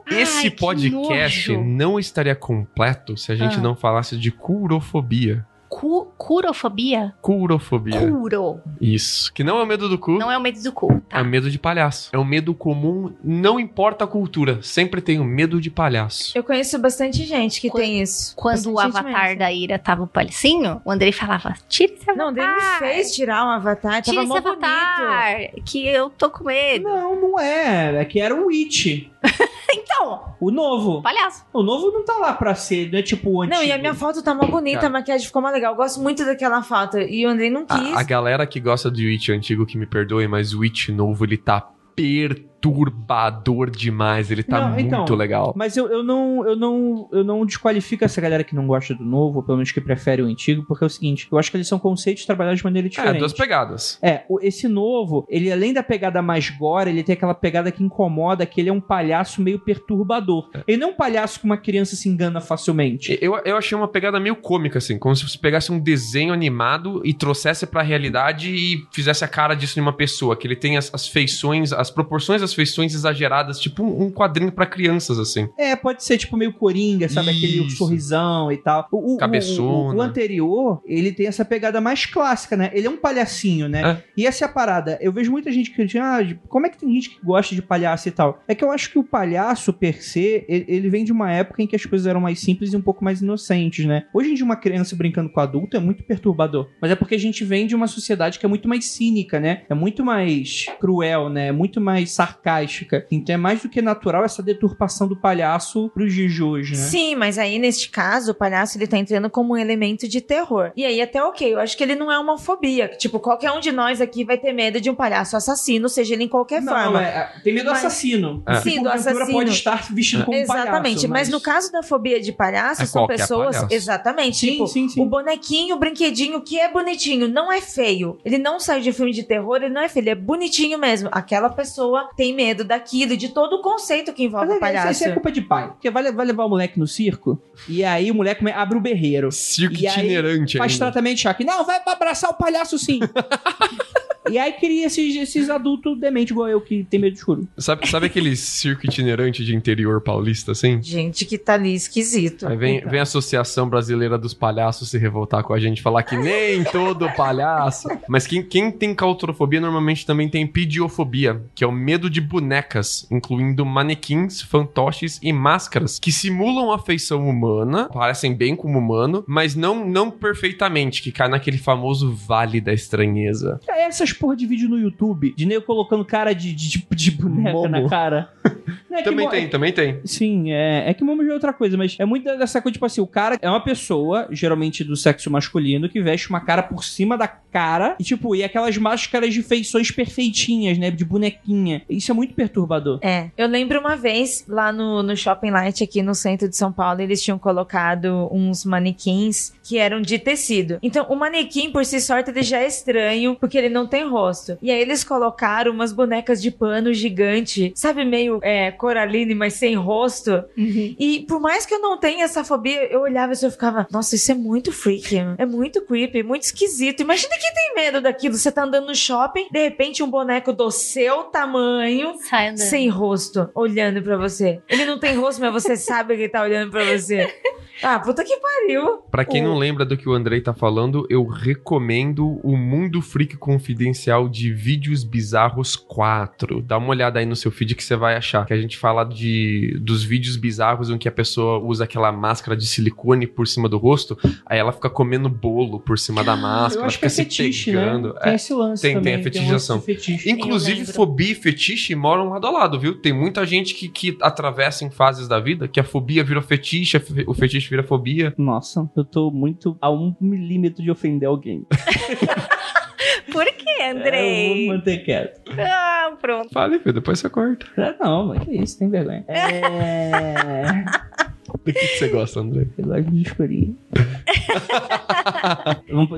Esse Ai, podcast não estaria completo se a gente Ah. não falasse de curofobia. Cu- curofobia? Curofobia. Curo. Isso. Que não é o medo do cu, Não é o medo do cu, é tá? o medo de palhaço. É um medo comum, não importa a cultura. Sempre tem o medo de palhaço. Eu conheço bastante gente que Quando- tem isso. Quando o Bastante gente avatar mesmo. da Ira tava o palhacinho, o Andrei falava: tira esse avatar. Não, ele me fez tirar um avatar, Tira tava esse mó bonito. avatar, que eu tô com medo. Não, não é. É que era o Witch. Então, O novo. palhaço. O novo não tá lá pra ser, não é tipo o antigo. Não, e a minha foto tá mó bonita, Cara. a maquiagem ficou mó legal. Eu gosto muito daquela foto. E o Andrei não quis. A, a galera que gosta do Witch antigo que me perdoe, mas o Witch novo ele tá perturbador demais. Ele tá Não, muito então, legal. Mas eu, eu, não, eu, não, eu não desqualifico essa galera que não gosta do novo, ou pelo menos que prefere o antigo, porque é o seguinte, eu acho que eles são conceitos trabalhados de maneira É, diferente. duas pegadas. É, esse novo, ele além da pegada mais gore, ele tem aquela pegada que incomoda, que ele é um palhaço meio perturbador. Ele não é um palhaço que uma criança se engana facilmente. Eu, eu achei uma pegada meio cômica, assim, como se você pegasse um desenho animado e trouxesse pra realidade e fizesse a cara disso em uma pessoa, que ele tem as, as feições, as proporções das feições exageradas, tipo um, quadrinho pra crianças, assim. É, pode ser tipo meio coringa, sabe? Aquele Isso. sorrisão e tal. O, o- o- Cabeçona. O, o anterior, ele tem essa pegada mais clássica, né? Ele é um palhacinho, né? É. E essa é a parada. Eu vejo muita gente que diz, ah, como é que tem gente que gosta de palhaço e tal? É que eu acho que o palhaço, per se, ele, ele vem de uma época em que as coisas eram mais simples e um pouco mais inocentes, né? Hoje em dia, uma criança brincando com adulto é muito perturbador. Mas é porque a gente vem de uma sociedade que é muito mais cínica, né? É muito mais cruel, né? É muito mais sarcástica. Então é mais do que natural essa deturpação do palhaço pros dias de hoje, né? Sim, mas aí neste caso, o palhaço ele tá entrando como um elemento de terror. E aí até ok, eu acho que ele não é uma fobia. Tipo, qualquer um de nós aqui vai ter medo de um palhaço assassino, seja ele em qualquer Não, forma. é, tem medo do Mas- assassino. É. Sim, do assassino. pode estar vestido como um Exatamente, palhaço. mas... no caso da fobia de palhaço, É são pessoas. palhaço. Exatamente. Sim, tipo, sim, sim. o bonequinho, o brinquedinho que é bonitinho, não é feio. Ele não saiu de filme de terror, ele não é feio, ele é bonitinho mesmo. Aquela pessoa tem medo daquilo, de todo o conceito que envolve Mas o é, isso, palhaço. isso é culpa de pai. Porque vai, vai levar o moleque no circo, e aí o moleque abre o berreiro. Circo E aí, itinerante Faz ainda. tratamento de choque. Não, vai abraçar o palhaço sim. e aí cria esses, esses adultos dementes igual eu que tem medo de escuro. Sabe, sabe aquele circo itinerante de interior paulista, assim? Gente que tá ali esquisito. Aí vem, vem a Associação Brasileira dos Palhaços se revoltar com a gente, falar que nem todo palhaço. Mas quem, quem tem claustrofobia normalmente também tem pidiofobia, que é o medo de bonecas, incluindo manequins, fantoches e máscaras, que simulam a feição humana, parecem bem como humano, mas não, não perfeitamente, que cai naquele famoso vale da estranheza. É Essas porra de vídeo no YouTube, de nego colocando cara de, de, de- de boneca Momo. na cara. Não, é Também tem, também tem. Sim, é, é que Momo já é outra coisa, mas é muito dessa coisa, tipo assim, o cara é uma pessoa, geralmente do sexo masculino, que veste uma cara por cima da cara, e tipo, e aquelas máscaras de feições perfeitinhas, né, de bonequinha. Isso é muito perturbador. É, eu lembro uma vez lá no, no Shopping Light aqui no centro de São Paulo, eles tinham colocado uns manequins que eram de tecido. Então, o manequim por si só ele já é estranho, porque ele não tem rosto. E aí eles colocaram umas bonecas de pano gigante, sabe, meio é, Coraline, mas sem rosto. E por mais que eu não tenha essa fobia, eu olhava e eu ficava, nossa, isso é muito freaky, é muito creepy, muito esquisito. Imagina quem tem medo daquilo. Você tá andando no shopping, de repente um boneco do seu tamanho sem rosto, olhando pra você. Ele não tem rosto, mas você sabe que ele tá olhando pra você. Ah, puta que pariu. Pra quem O- não lembra do que o Andrei tá falando, eu recomendo o Mundo Freak Confidencial de Vídeos Bizarros 4. Dá uma olhada aí no seu feed que você vai achar. Que a gente fala de dos vídeos bizarros em que a pessoa usa aquela máscara de silicone por cima do rosto, aí ela fica comendo bolo por cima da máscara, Eu acho que fica é se fetiche, pegando. né? É. Tem esse lance tem- tem também. a um lance fetichização. fetiche. Inclusive, fobia e fetiche moram lado a lado, viu? Tem muita gente que, que atravessa em fases da vida que a fobia vira fetiche, a fe- o fetiche vira fobia. Nossa, eu tô muito a um milímetro de ofender alguém. Por que, É, eu Andrei? vou manter quieto. Ah, pronto. Fale, filho, depois você corta. É, Não, mas que isso, tem vergonha. É. Do que, que você gosta, André? eu gosto de escurinho.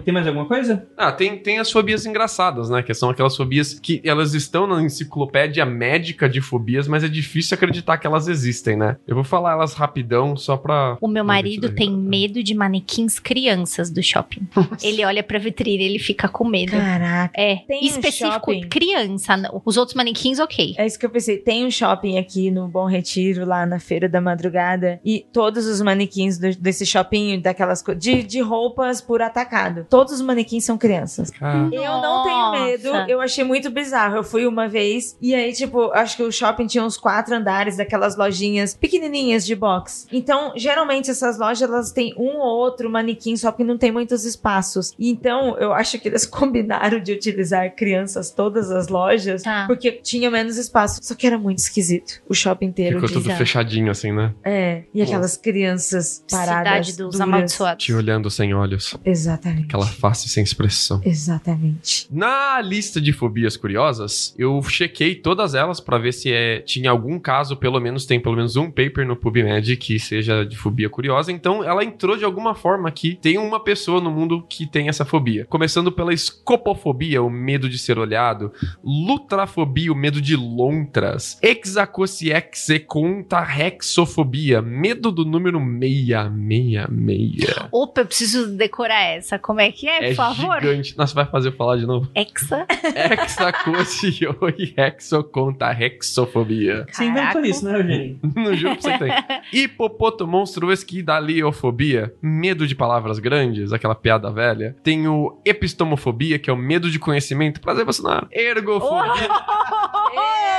Tem mais alguma coisa? Ah, tem, tem as fobias engraçadas, né? Que são aquelas fobias que elas estão na enciclopédia médica de fobias, mas é difícil acreditar que elas existem, né? Eu vou falar elas rapidão, só pra. O meu marido tem medo de manequins crianças do shopping. Ele olha pra vitrine, ele fica com medo. Caraca. É, Tem um específico shopping. criança. não. Os outros manequins, ok. É isso que eu pensei. Tem um shopping aqui no Bom Retiro, lá na Feira da Madrugada. E todos os manequins do- desse shopping, daquelas coisas. De, de roupas por atacado. Todos os manequins são crianças. Cara, Eu não tenho medo, eu achei muito bizarro. Eu fui uma vez e aí, tipo, acho que o shopping tinha uns quatro andares daquelas lojinhas pequenininhas de box. Então, geralmente essas lojas elas têm um ou outro manequim, só que não tem muitos espaços. Então, eu acho que eles combinaram de utilizar crianças todas as lojas Tá. porque tinha menos espaço. Só que era muito esquisito. O shopping inteiro. ficou tudo fechadinho assim, né? É, e aquelas crianças paradas. Cidade dos duras. amaldiçoados. Te olhando sem olhos. Exatamente. Aquela face sem expressão. Exatamente. Na lista de fobias curiosas, eu chequei todas elas pra ver se é, tinha algum caso, pelo menos tem pelo menos um paper no PubMed que seja de fobia curiosa. Então ela entrou de alguma forma aqui. Tem uma pessoa no mundo que tem essa fobia. Começando pela escopofobia, o medo de ser olhado, lutrafobia, o medo de lontras, hexacosiexecontarrexofobia, medo do número 666. Opa, eu preciso decorar essa. Como é que é, É por favor? gigante. Nossa, vai fazer eu falar de novo? Hexa. Hexacosiexocontarrexofobia. Você inventou isso, né, Eugênio? Não juro pra você que tem. Hipopotomonstruesquidaliofobia, medo de palavras grandes, aquela piada velha. Tem o epistomofobia, que é o medo de conhecimento. Prazer, Bolsonaro. Ergofobia. Eita!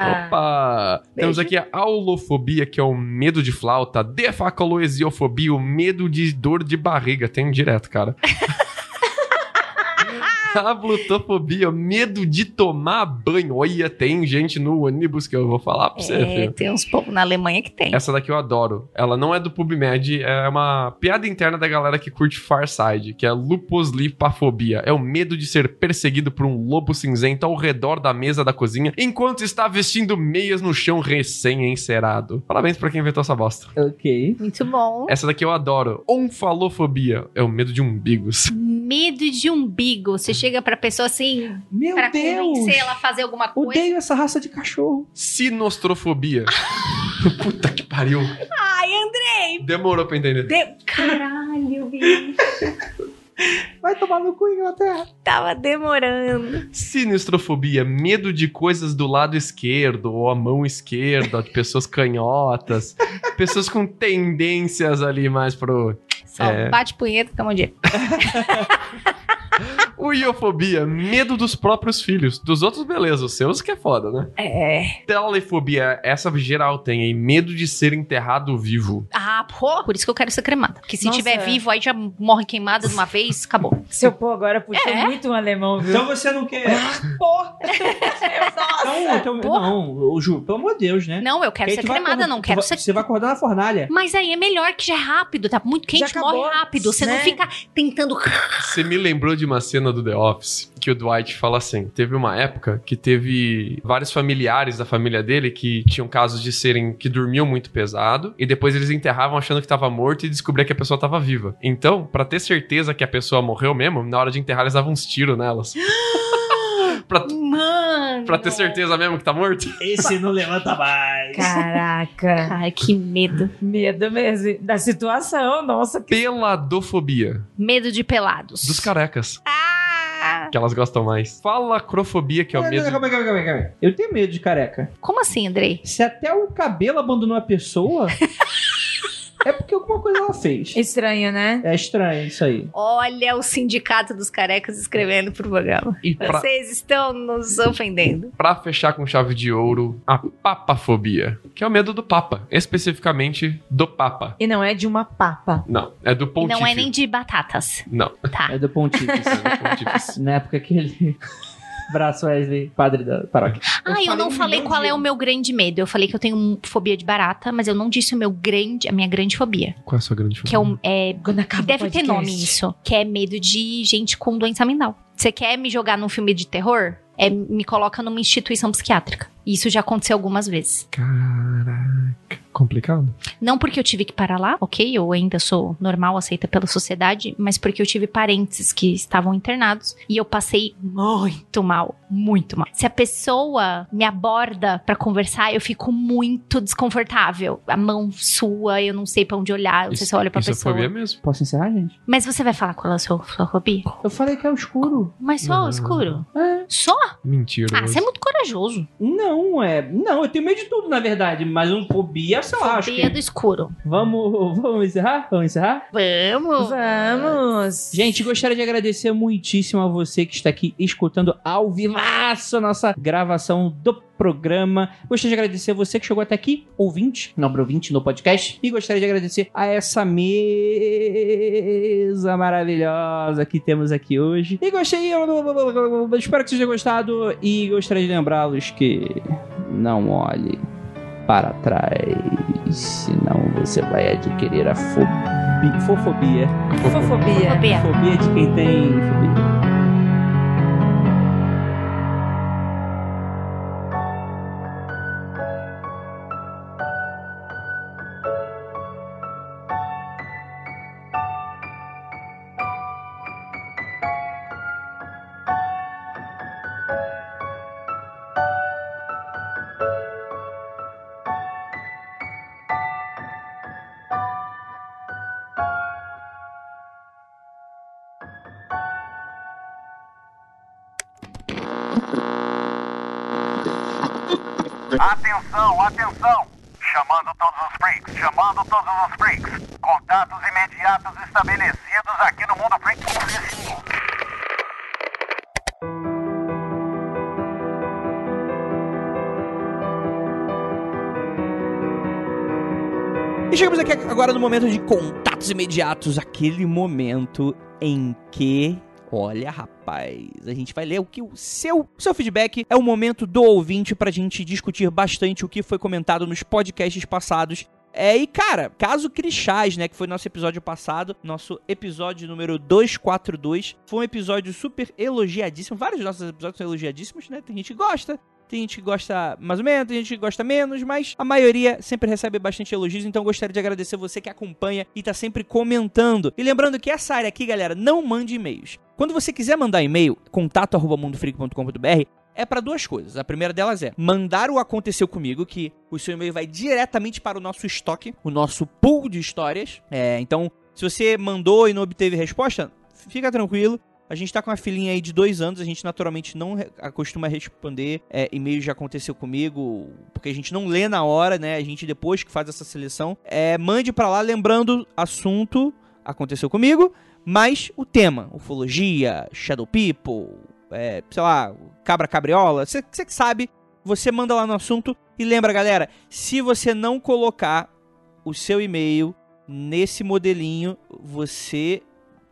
Opa! Temos aqui a aulofobia, que é o medo de flauta. Defacoloesiofobia, o medo de dor de barriga. Tem um direto, cara. A glutofobia, medo de tomar banho. Olha, tem gente no ônibus que eu vou falar pra você, É, filho. tem uns povos na Alemanha que tem. Essa daqui eu adoro. Ela não é do PubMed, é uma piada interna da galera que curte Farside, que é luposlipafobia. É o medo de ser perseguido por um lobo cinzento ao redor da mesa da cozinha enquanto está vestindo meias no chão recém-encerado. Parabéns pra quem inventou essa bosta. ok. Muito bom. Essa daqui eu adoro. Onfalofobia. É o medo de umbigos. Medo de umbigo. Você chega pra pessoa assim, Meu pra Deus! convencer ela a fazer alguma coisa. Odeio essa raça de cachorro. Sinostrofobia. Puta que pariu. Ai, Andrei! Demorou pra entender. De... Caralho, bicho. Vai tomar no cu, Inglaterra. Tava demorando. Sinistrofobia, medo de coisas do lado esquerdo ou a mão esquerda, de pessoas canhotas, pessoas com tendências ali mais pro. Só É. bate punheta, tamo de. O iofobia, medo dos próprios filhos. Dos outros, beleza, os seus que é foda, né? É. Telefobia, essa geral tem aí, medo de ser enterrado vivo. Ah, pô. Por isso que eu quero ser cremada. Porque se Nossa. tiver vivo, aí já morre queimada de uma vez, acabou. Seu pô agora puxou É? muito um alemão, viu? Então você não quer. Porra! Então, então, não, o Ju, pelo amor de Deus, né? Não, eu quero ser cremada, não quero ser. Você vai acordar na fornalha. Mas aí é melhor que já é rápido, tá muito quente, acabou, morre rápido. Você não né? fica tentando. Você me lembrou de uma cena do The Office que o Dwight fala assim: teve uma época que teve vários familiares da família dele que tinham casos de serem que dormiam muito pesado e depois eles enterravam achando que tava morto e descobria que a pessoa tava viva. Então, pra ter certeza que a pessoa morreu mesmo, na hora de enterrar eles davam uns tiros nelas. pra, Mano. pra ter certeza mesmo que tá morto. Esse não levanta mais. Caraca. Ai, que medo. Medo mesmo da situação, nossa. Que... Peladofobia Medo de pelados. dos carecas, Ah! que elas gostam mais. Falacrofobia, que é o Calma aí, medo. calma aí, calma aí, calma aí. Eu tenho medo de careca. Como assim, Andrei? Se até o cabelo abandonou a pessoa, porque alguma coisa ela fez. Estranho, né? É estranho isso aí. Olha o sindicato dos carecas escrevendo pro programa. E pra, Vocês estão nos ofendendo. pra fechar com chave de ouro, a papafobia, que é o medo do Papa, especificamente do Papa. E não é de uma papa. Não, é do E pontífice. não é nem de batatas. Não, Tá. É do pontífice. é do pontífice. Na época que ele. Braço Wesley, padre da paróquia. Ah, eu não falei qual é o meu grande medo. Eu falei que eu tenho fobia de barata, mas eu não disse o meu grande, a minha grande fobia. Qual é a sua grande Que é, um, é deve o ter nome isso. Que é medo de gente com doença mental. Você quer me jogar num filme de terror? É, me coloca numa instituição psiquiátrica. Isso já aconteceu algumas vezes. Caraca, complicado. Não porque eu tive que parar lá, ok? Eu ainda sou normal, aceita pela sociedade, mas porque eu tive parentes que estavam internados e eu passei muito mal, muito mal. Se a pessoa me aborda pra conversar, eu fico muito desconfortável. A mão sua, eu não sei pra onde olhar, eu não sei se eu olho pra isso é pessoa. fobia mesmo. Posso encerrar, gente? Mas você vai falar qual é a sua, sua fobia? Eu falei que é o escuro. Mas só Não. o escuro? É. Só? Mentira. Ah, você é muito corajoso. Não, é. Não, eu tenho medo de tudo, na verdade. Mas um fobia, sei lá, acho Fobia que. do escuro. Vamos, vamos encerrar? Vamos encerrar? Vamos! Vamos! Gente, gostaria de agradecer muitíssimo a você que está aqui escutando ao vivaço a nossa gravação do programa. Gostaria de agradecer a você que chegou até aqui, ouvinte, nobre ouvinte no podcast. E gostaria de agradecer a essa mesa maravilhosa que temos aqui hoje. E gostaria. Espero que vocês tenham gostado. E gostaria de lembrá-los que não olhe para trás, senão você vai adquirir a fobia. Fofobia. Fofobia. Fobia. Fobia de quem tem fobia. Momento de contatos imediatos, aquele momento em que Olha, rapaz, a gente vai ler o que o seu, seu feedback é o momento do ouvinte pra gente discutir bastante o que foi comentado nos podcasts passados. É, e cara, caso Crixás, né, que foi nosso episódio passado, nosso episódio número 242, foi um episódio super elogiadíssimo. Vários dos nossos episódios são elogiadíssimos, né? Tem gente que gosta, tem gente que gosta mais ou menos, tem gente que gosta menos, mas a maioria sempre recebe bastante elogios, então gostaria de agradecer você que acompanha e tá sempre comentando. E lembrando que essa área aqui, galera, não mande e-mails. Quando você quiser mandar e-mail, contato@mundofreak.com.br, é para duas coisas. A primeira delas é mandar o aconteceu comigo, que o seu e-mail vai diretamente para o nosso estoque, o nosso pool de histórias. É, então, se você mandou e não obteve resposta, fica tranquilo. A gente tá com uma filhinha aí de dois anos, a gente naturalmente não re- costuma responder é, e-mail já aconteceu comigo, porque a gente não lê na hora, né? A gente depois que faz essa seleção. É, mande pra lá, lembrando, assunto aconteceu comigo, mas o tema, ufologia, shadow people, é, sei lá, cabra cabriola, você que sabe, você manda lá no assunto. E lembra, galera, se você não colocar o seu e-mail nesse modelinho, você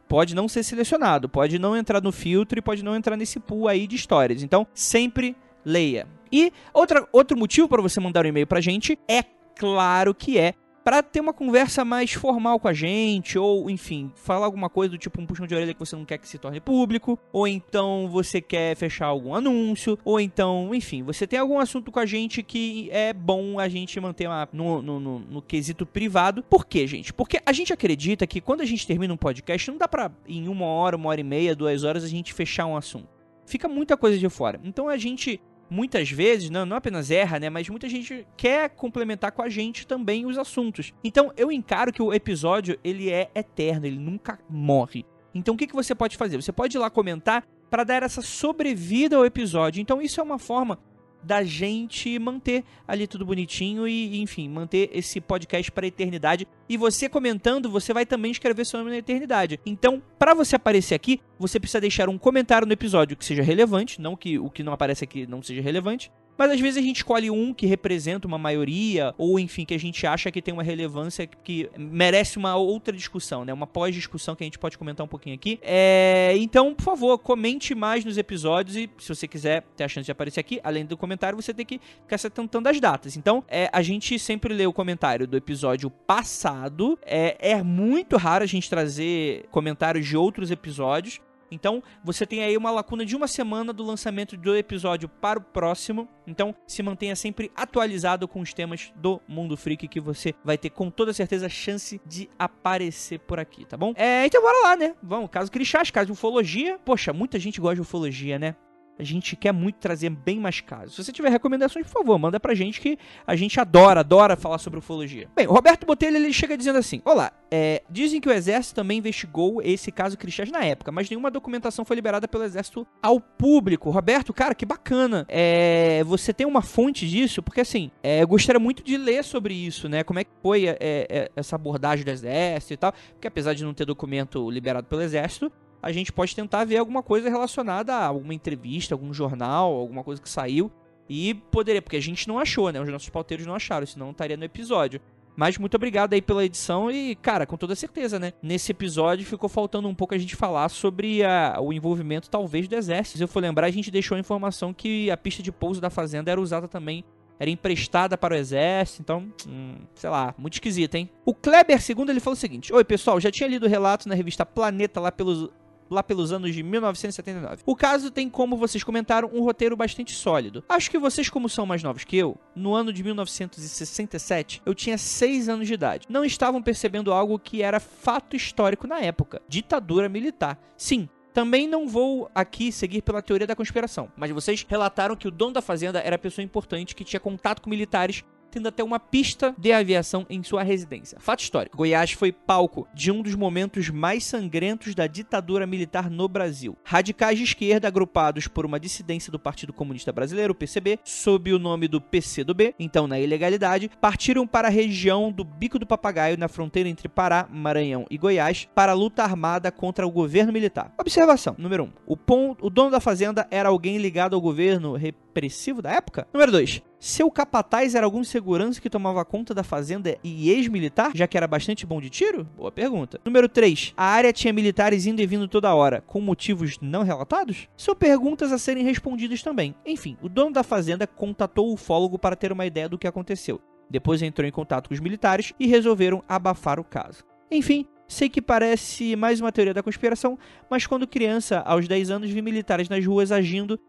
pode não ser selecionado, pode não entrar no filtro e pode não entrar nesse pool aí de histórias. Então, sempre leia. E outra, outro motivo para você mandar um e-mail pra gente é claro que é para ter uma conversa mais formal com a gente, ou enfim, falar alguma coisa do tipo um puxão de orelha que você não quer que se torne público, ou então você quer fechar algum anúncio, ou então, enfim, você tem algum assunto com a gente que é bom a gente manter uma- no, no, no- no quesito privado. Por quê, gente? Porque a gente acredita que quando a gente termina um podcast, não dá pra em uma hora, uma hora e meia, duas horas a gente fechar um assunto. Fica muita coisa de fora. Então a gente muitas vezes, não, não apenas erra, né? Mas muita gente quer complementar com a gente também os assuntos. Então eu encaro que o episódio ele é eterno, ele nunca morre. Então o que, que você pode fazer? Você pode ir lá comentar para dar essa sobrevida ao episódio. Então isso é uma forma da gente manter ali tudo bonitinho e, enfim, manter esse podcast para a eternidade. E você comentando, você vai também escrever seu nome na eternidade. Então, para você aparecer aqui, você precisa deixar um comentário no episódio que seja relevante, não que o que não aparece aqui não seja relevante. Mas às vezes a gente escolhe um que representa uma maioria, ou enfim, que a gente acha que tem uma relevância que merece uma outra discussão, né? Uma pós-discussão que a gente pode comentar um pouquinho aqui. É... Então, por favor, comente mais nos episódios e se você quiser ter a chance de aparecer aqui, além do comentário, você tem que ficar se atentando às datas. Então, é, a gente sempre lê o comentário do episódio passado. É, é muito raro a gente trazer comentários de outros episódios. Então, você tem aí uma lacuna de uma semana do lançamento do episódio para o próximo. Então, se mantenha sempre atualizado com os temas do Mundo Freak que você vai ter com toda certeza chance de aparecer por aqui, tá bom? É, então bora lá, né? Vamos, caso Crixás, caso de ufologia. Poxa, muita gente gosta de ufologia, né? A gente quer muito trazer bem mais casos. Se você tiver recomendações, por favor, manda pra gente que a gente adora, adora falar sobre ufologia. Bem, o Roberto Botelho ele chega dizendo assim: Olá, é, dizem que o Exército também investigou esse caso Cristãs na época, mas nenhuma documentação foi liberada pelo Exército ao público. Roberto, cara, que bacana. É, você tem uma fonte disso? Porque assim, é, eu gostaria muito de ler sobre isso, né? Como é que foi é, é, essa abordagem do Exército e tal. Porque apesar de não ter documento liberado pelo Exército, a gente pode tentar ver alguma coisa relacionada a alguma entrevista, algum jornal, alguma coisa que saiu. E poderia, porque a gente não achou, né? Os nossos pauteiros não acharam, senão estaria no episódio. Mas muito obrigado aí pela edição e, cara, com toda certeza, né? Nesse episódio ficou faltando um pouco a gente falar sobre a, o envolvimento, talvez, do exército. Se eu for lembrar, a gente deixou a informação que a pista de pouso da fazenda era usada também era emprestada para o exército, então, hum, sei lá, muito esquisito, hein? O Kleber II, ele falou o seguinte: Oi, pessoal, já tinha lido o relato na revista Planeta lá pelos lá pelos anos de 1979. O caso tem, como vocês comentaram, um roteiro bastante sólido. Acho que vocês, como são mais novos que eu, no ano de 1967, eu tinha 6 anos de idade. Não estavam percebendo algo que era fato histórico na época: ditadura militar. Sim, também não vou aqui seguir pela teoria da conspiração, mas vocês relataram que o dono da fazenda era pessoa importante que tinha contato com militares tendo até uma pista de aviação em sua residência. Fato histórico: Goiás foi palco de um dos momentos mais sangrentos da ditadura militar no Brasil. Radicais de esquerda, agrupados por uma dissidência do Partido Comunista Brasileiro, PCB, sob o nome do PCdoB, então na ilegalidade, partiram para a região do Bico do Papagaio, na fronteira entre Pará, Maranhão e Goiás, para a luta armada contra o governo militar. Observação: número 1. Um, o, o dono da fazenda era alguém ligado ao governo repressivo da época? Número 2. Seu capataz era algum segurança que tomava conta da fazenda e ex-militar, já que era bastante bom de tiro? Boa pergunta. Número 3. A área tinha militares indo e vindo toda hora, com motivos não relatados? São perguntas a serem respondidas também. Enfim, o dono da fazenda contatou o ufólogo para ter uma ideia do que aconteceu. Depois entrou em contato com os militares e resolveram abafar o caso. Enfim, Sei que parece mais uma teoria da conspiração, mas quando criança, aos 10 anos, vi militares nas ruas agindo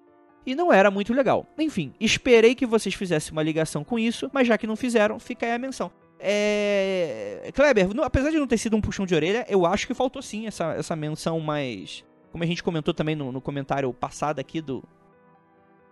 e não era muito legal. Enfim, esperei que vocês fizessem uma ligação com isso, mas já que não fizeram, fica aí a menção. É... Kleber, apesar de não ter sido um puxão de orelha, eu acho que faltou sim essa, essa menção mais. Como a gente comentou também no, no comentário passado aqui do,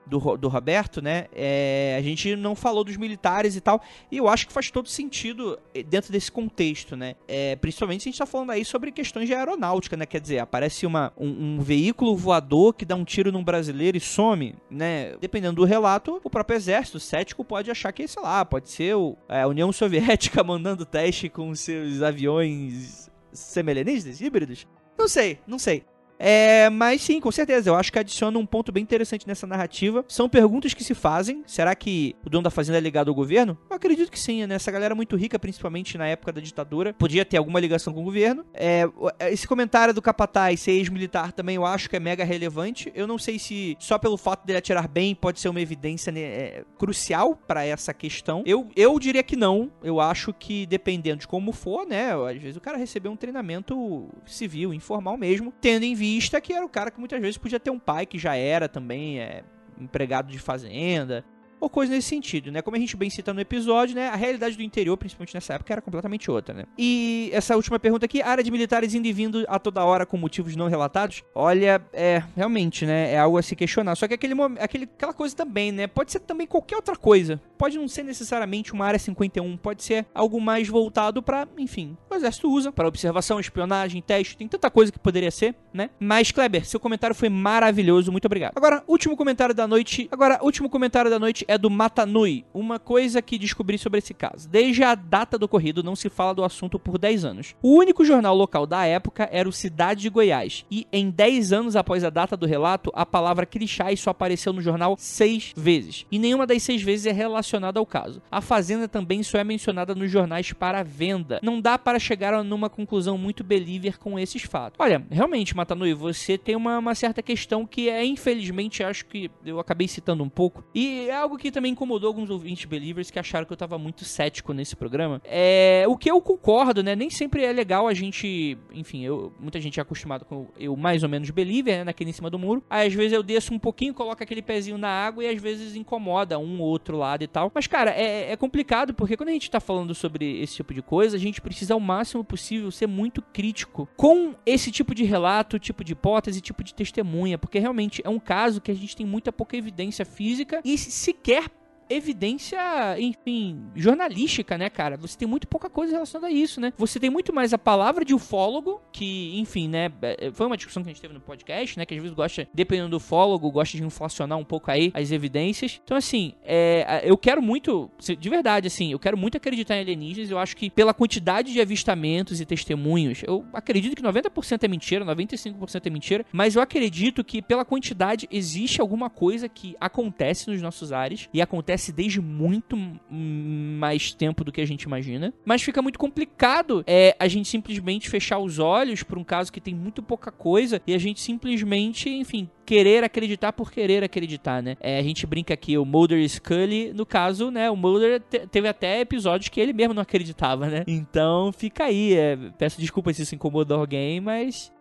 do, do Roberto, né? É, a gente não falou dos militares e tal. E eu acho que faz todo sentido eh, dentro desse contexto, né? É, principalmente se a gente tá falando aí sobre questões de aeronáutica, né? Quer dizer, aparece uma, um, um, veículo voador que dá um tiro num brasileiro e some, né? Dependendo do relato, o próprio exército cético pode achar que, sei lá, pode ser o, é, a União Soviética mandando teste com seus aviões semelhantes, híbridos. Não sei, não sei. É, mas sim, com certeza. Eu acho que adiciona um ponto bem interessante nessa narrativa. São perguntas que se fazem. Será que o dono da fazenda é ligado ao governo? Eu acredito que sim, né? Essa galera é muito rica, principalmente na época da ditadura. Podia ter alguma ligação com o governo. É, esse comentário do Capataz ser ex-militar também eu acho que é mega relevante. Eu não sei se só pelo fato dele atirar bem pode ser uma evidência né, é, crucial para essa questão. Eu, eu diria que não. Eu acho que dependendo de como for, né? Às vezes o cara recebeu um treinamento civil, informal mesmo, tendo em vista vista que era o cara que muitas vezes podia ter um pai que já era também é, empregado de fazenda, ou coisa nesse sentido, né? Como a gente bem cita no episódio, né? A realidade do interior, principalmente nessa época, era completamente outra, né? E essa última pergunta aqui, área de militares indo e vindo a toda hora com motivos não relatados? Olha, é, realmente, né? É algo a se questionar. Só que aquele, aquele, aquela coisa também, né? Pode ser também qualquer outra coisa. Pode não ser necessariamente uma área 51, pode ser algo mais voltado pra, enfim, o exército usa para observação, espionagem, teste, tem tanta coisa que poderia ser, né? Mas Kleber, seu comentário foi maravilhoso, muito obrigado. Agora, último comentário da noite. Agora, último comentário da noite é do Matanui. Uma coisa que descobri sobre esse caso. Desde a data do ocorrido não se fala do assunto por 10 anos. O único jornal local da época era o Cidade de Goiás. E em 10 anos após a data do relato, a palavra Crixás só apareceu no jornal seis vezes. E nenhuma das seis vezes é relacionada ao caso. A fazenda também só é mencionada nos jornais para venda. Não dá para chegar numa conclusão muito believer com esses fatos. Olha, realmente, Matanui, você tem uma, uma certa questão que é, infelizmente, acho que eu acabei citando um pouco. E é algo que também incomodou alguns ouvintes believers que acharam que eu tava muito cético nesse programa. É, o que eu concordo, né? Nem sempre é legal a gente. Enfim, eu, muita gente é acostumado com eu mais ou menos believer, né? Naquele em cima do muro. Aí às vezes eu desço um pouquinho, coloco aquele pezinho na água e às vezes incomoda um ou outro lado e tal. Mas, cara, é, é complicado porque quando a gente tá falando sobre esse tipo de coisa, a gente precisa ao máximo possível ser muito crítico com esse tipo de relato, tipo de hipótese, tipo de testemunha, porque realmente é um caso que a gente tem muita pouca evidência física e sequer evidência, enfim, jornalística, né, cara? Você tem muito pouca coisa relacionada a isso, né? Você tem muito mais a palavra de ufólogo, que, enfim, né, é, foi uma discussão que a gente teve no podcast, né, que às vezes gosta, dependendo do ufólogo, gosta de inflacionar um pouco aí as evidências. Então, assim, é, eu quero muito, de verdade, assim, eu quero muito acreditar em alienígenas, eu acho que pela quantidade de avistamentos e testemunhos, eu acredito que 90% é mentira, 95% é mentira, mas eu acredito que pela quantidade existe alguma coisa que acontece nos nossos ares e acontece desde muito mais tempo do que a gente imagina. Mas fica muito complicado é, a gente simplesmente fechar os olhos por um caso que tem muito pouca coisa e a gente simplesmente, enfim, querer acreditar por querer acreditar, né? É, a gente brinca aqui, o Mulder e Scully, no caso, né? O Mulder te- teve até episódios que ele mesmo não acreditava, né? Então fica aí. é, peço desculpas se isso incomodou alguém, mas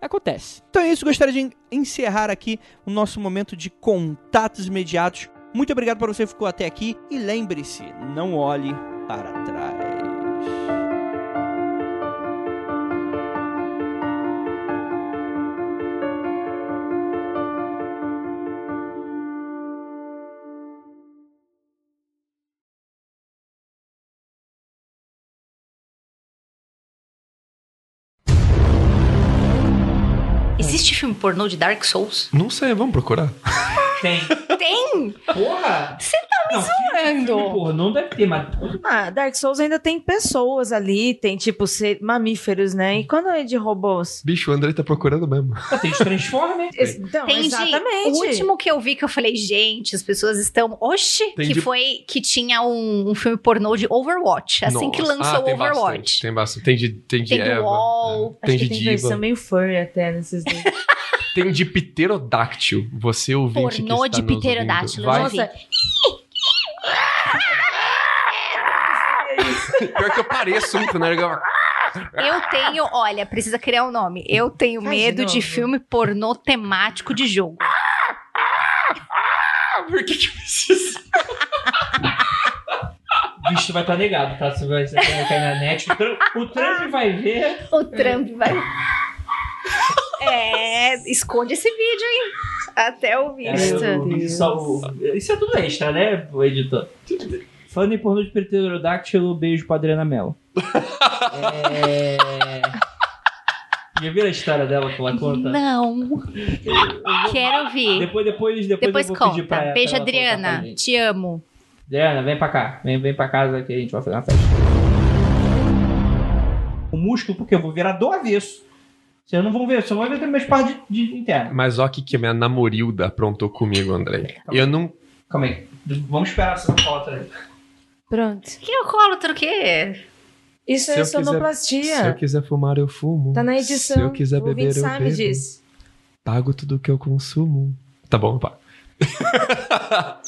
acontece. Então é isso, gostaria de en- encerrar aqui o nosso momento de contatos imediatos. Muito obrigado por você que ficou até aqui e lembre-se, não olhe para trás. Existe filme pornô de Dark Souls? Não sei, vamos procurar. Tem. Tem! Porra! Você tá me Não, filme zoando! Porra, não deve ter, mas. Ah, Dark Souls ainda tem pessoas ali, tem tipo ser mamíferos, né? E quando é de robôs? Bicho, o André tá procurando mesmo. Tem os Transformers. Então, Tem de- exatamente. O último que eu vi que eu falei, gente, as pessoas estão. Oxi! Tem que de- foi que tinha um, um filme pornô de Overwatch. Assim que Nossa. lançou ah, o tem Overwatch. Bastante, tem bastante. Tem de, tem de Tem Eva. Wall. é. Acho Tem que de tem Diva. versão meio furry até nesses dois. Tem de pterodáctil. Você ouvinte Pornô que está de nos pterodáctilo, Vai... Nossa, Pior que eu pareço muito, né? Eu- Eu tenho, olha, precisa criar um nome. Eu tenho Faz de medo de novo. filme pornô temático de jogo. Por que que precisa? Bicho vai estar negado, tá? Você vai, você vai cair na net. O Trump, o Trump vai ver. O Trump vai. É, esconde esse vídeo, hein? Até o É, visto. o- isso, o- isso é tudo extra, né, o editor? Falando em pornô de pterodáctilo, beijo pra Adriana Mello. É... Já viram a história dela que ela conta? Não. Quero ouvir. Depois, depois, depois, Depois eu vou pedir pra conta. ela. Beijo, pra pra Adriana. gente. Te amo. Adriana, vem pra cá. Vem, vem pra casa que a gente vai fazer uma festa. O músculo, porque eu vou virar do avesso. Vocês não vão ver, só vão ver que meus partes de, de interno. Mas ó, o que que a minha namorilda aprontou comigo, André. Eu não. Calma aí. Vamos esperar essa foto aí. pronto. Que alcoólatra o quê? Isso Se é eu quiser- sonoplastia. Se eu quiser fumar, eu fumo. Tá na edição. Se eu quiser O beber, eu sabe bebo. disso. Pago tudo que eu consumo. Tá bom, pá.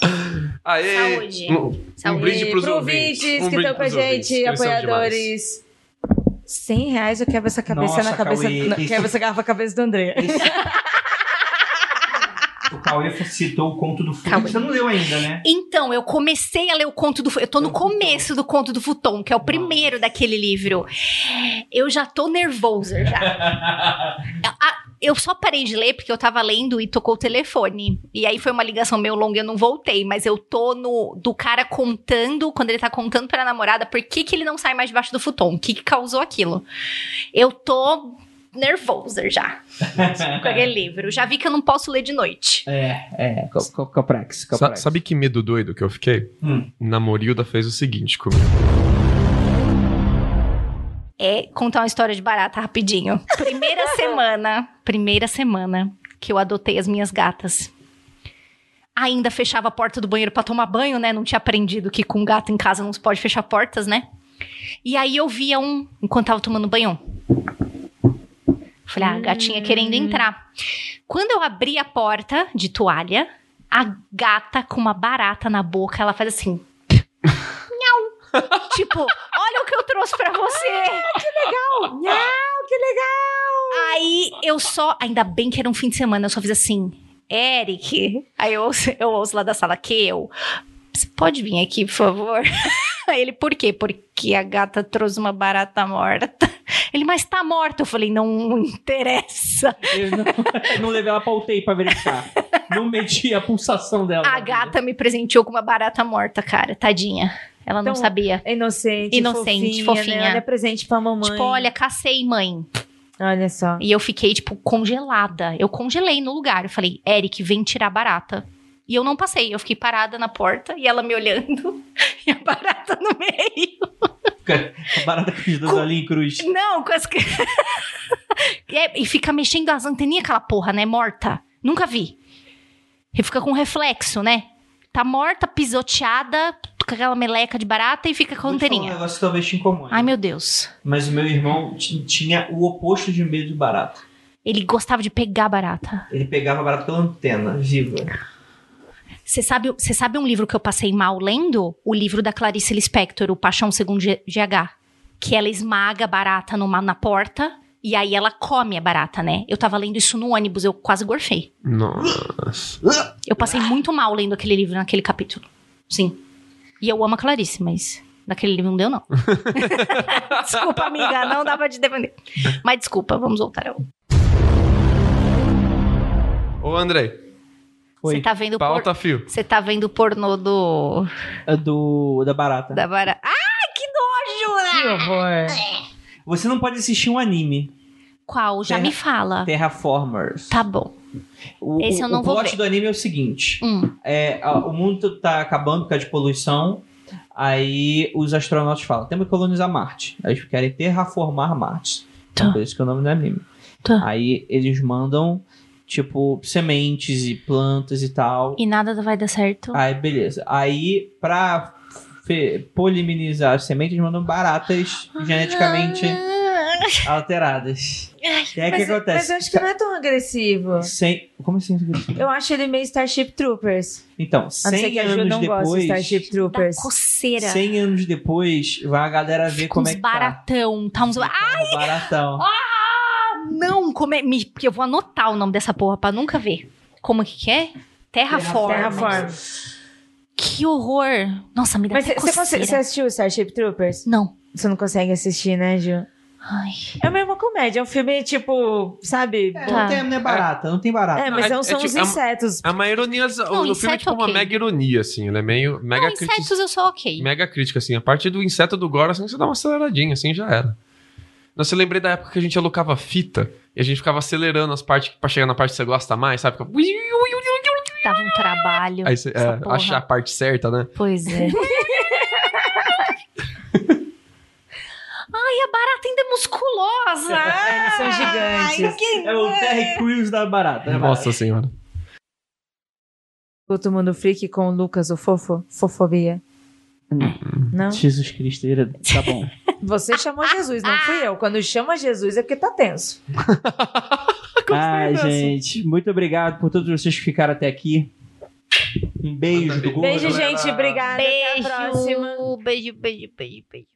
Aê! Saúde. Um, um Saúde. brinde pros Pro ouvintes. Um que brinde estão com a gente, apoiadores. 100 reais eu quebro essa cabeça Nossa, na cabeça. Cauê, na- isso- Quebro essa garrafa na cabeça do André. Cauê citou o conto do Futon. Você não leu ainda, né? Então, eu comecei a ler o conto do. Eu tô no O Futon. começo do conto do Futon, que é o primeiro daquele livro. Eu já tô nervosa já. Ah, Eu só parei de ler porque eu tava lendo e tocou o telefone. E aí foi uma ligação meio longa e eu não voltei. Mas eu tô no do cara contando, quando ele tá contando pra namorada, por que, que ele não sai mais debaixo do futon? O que, que causou aquilo? Eu tô nervosa já com aquele livro. Já vi que eu não posso ler de noite. É, é, co- co- Coprex. sabe que medo doido que eu fiquei? Hum. Namorilda fez o seguinte comigo. É contar uma história de barata rapidinho. Primeira semana, primeira semana que eu adotei as minhas gatas. Ainda fechava a porta do banheiro pra tomar banho, né? Não tinha aprendido que com gato em casa não se pode fechar portas, né? E aí eu via um enquanto tava tomando banho. Falei, ah, a gatinha querendo entrar. Quando eu abri a porta de toalha, a gata com uma barata na boca, ela faz assim. Tipo, olha o que eu trouxe pra você. Não, que legal! Aí eu só. Ainda bem que era um fim de semana, eu só fiz assim. Eric. Aí eu ouço, eu ouço lá da sala que eu. Você pode vir aqui, por favor? Aí ele, por quê? Porque a gata trouxe uma barata morta. Ele, mas tá morta. Eu falei, não interessa. Eu não, não levei ela pra UTI pra verificar. Não medi a pulsação dela. A gata me presenteou com uma barata morta, cara. Tadinha. Ela não Então, sabia. Inocente, Inocente, fofinha. fofinha. Né? Olha presente pra mamãe. Tipo, olha, cacei, mãe. Olha só. E eu fiquei, tipo, congelada. Eu congelei no lugar. Eu falei, Eric, vem tirar a barata. E eu não passei. Eu fiquei parada na porta e ela me olhando. E a barata no meio. A barata com os dois olhinhos cruz. Não, com as... e, é- e fica mexendo as anteninhas, aquela porra, né? Morta. Nunca vi. E fica com reflexo, né? Tá morta, pisoteada, com aquela meleca de barata e fica com a falar Um anteninha. negócio que talvez te incomode. Ai, meu Deus. Mas o meu irmão tinha o oposto de medo de barata. Ele gostava de pegar barata. Ele pegava a barata pela antena, viva. Você sabe, você sabe um livro que eu passei mal lendo? O livro da Clarice Lispector, O Paixão Segundo GH. Que ela esmaga a barata numa, na porta e aí ela come a barata, né? Eu tava lendo isso no ônibus, eu quase gorfei. Nossa. Eu passei muito mal lendo aquele livro naquele capítulo. Sim. E eu amo a Clarice, mas naquele livro não deu, não. desculpa, amiga, não dava de defender. Mas desculpa, vamos voltar ao. Ô, Andrei, Você Oi. tá vendo por... pauta fio. Você tá vendo o pornô do. Do, da barata. Da barata. Ai, que nojo! né? Que horror. Você não pode assistir um anime. Qual? Já Terra- me fala. Terraformers. Tá bom. O, Esse eu não o vou plot ver. do anime é o seguinte: Hum. é, a- o mundo tá acabando por causa de poluição. Aí os astronautas falam: temos que colonizar Marte. Eles querem terraformar Marte. Tá. Por isso que é o nome do anime. Tá. Aí eles mandam, tipo, sementes e plantas e tal. E nada vai dar certo. Aí, beleza. Aí, pra poliminizar as sementes, eles mandam baratas geneticamente alteradas. E aí, o que Mas, acontece? mas eu acho que não é tão agressivo. Sem... Como assim? Eu acho ele meio Starship Troopers. Então, A não ser 100 que a Ju anos não goste de depois... Starship Dá Troopers. coceira. 100 anos depois, vai a galera ver Com como uns é que tá. baratão. Tá uns... Ah, Tá um baratão. não! Come... Me... Porque eu vou anotar o nome dessa porra pra nunca ver. Como que que é? Terraform. Terraform. Que horror. Nossa, me dá Mas você, você, coceira. você assistiu Starship Troopers? Não. Você não consegue assistir, né, Ju? Ai. É mesmo uma comédia, é um filme, tipo, sabe? É, Tá. não, tem, não é barata, não tem barata. É, mas É- não é são tipo- os é uma- insetos. É uma ironia. Não, o filme é tipo uma ok. mega ironia, assim. Ele é meio. Mega Não, crítica. insetos eu sou ok. Mega crítica, assim. A parte do inseto do Gore, assim, você dá uma aceleradinha, assim, já era. Nossa, eu lembrei da época que a gente alocava fita e a gente ficava acelerando as partes pra chegar na parte que você gosta mais, sabe? Ficava... Dava um trabalho. Aí você é, achar a parte certa, né? Pois é. Ai, a barata ainda é musculosa. É, eles são gigantes. Ai, que... É o Terry Crews da barata. né, Nossa senhora. Todo mundo freak com o Lucas, o fofo, fofobia. Não? Jesus Cristo, ele- tá bom. Você chamou Jesus, não fui eu. Quando chama Jesus é porque tá tenso. Ai, dessa. gente, muito obrigado por todos vocês que ficaram até aqui. Um beijo do Google. Beijo, gente. Obrigada. Até a Beijo, próxima. beijo, beijo, beijo, beijo.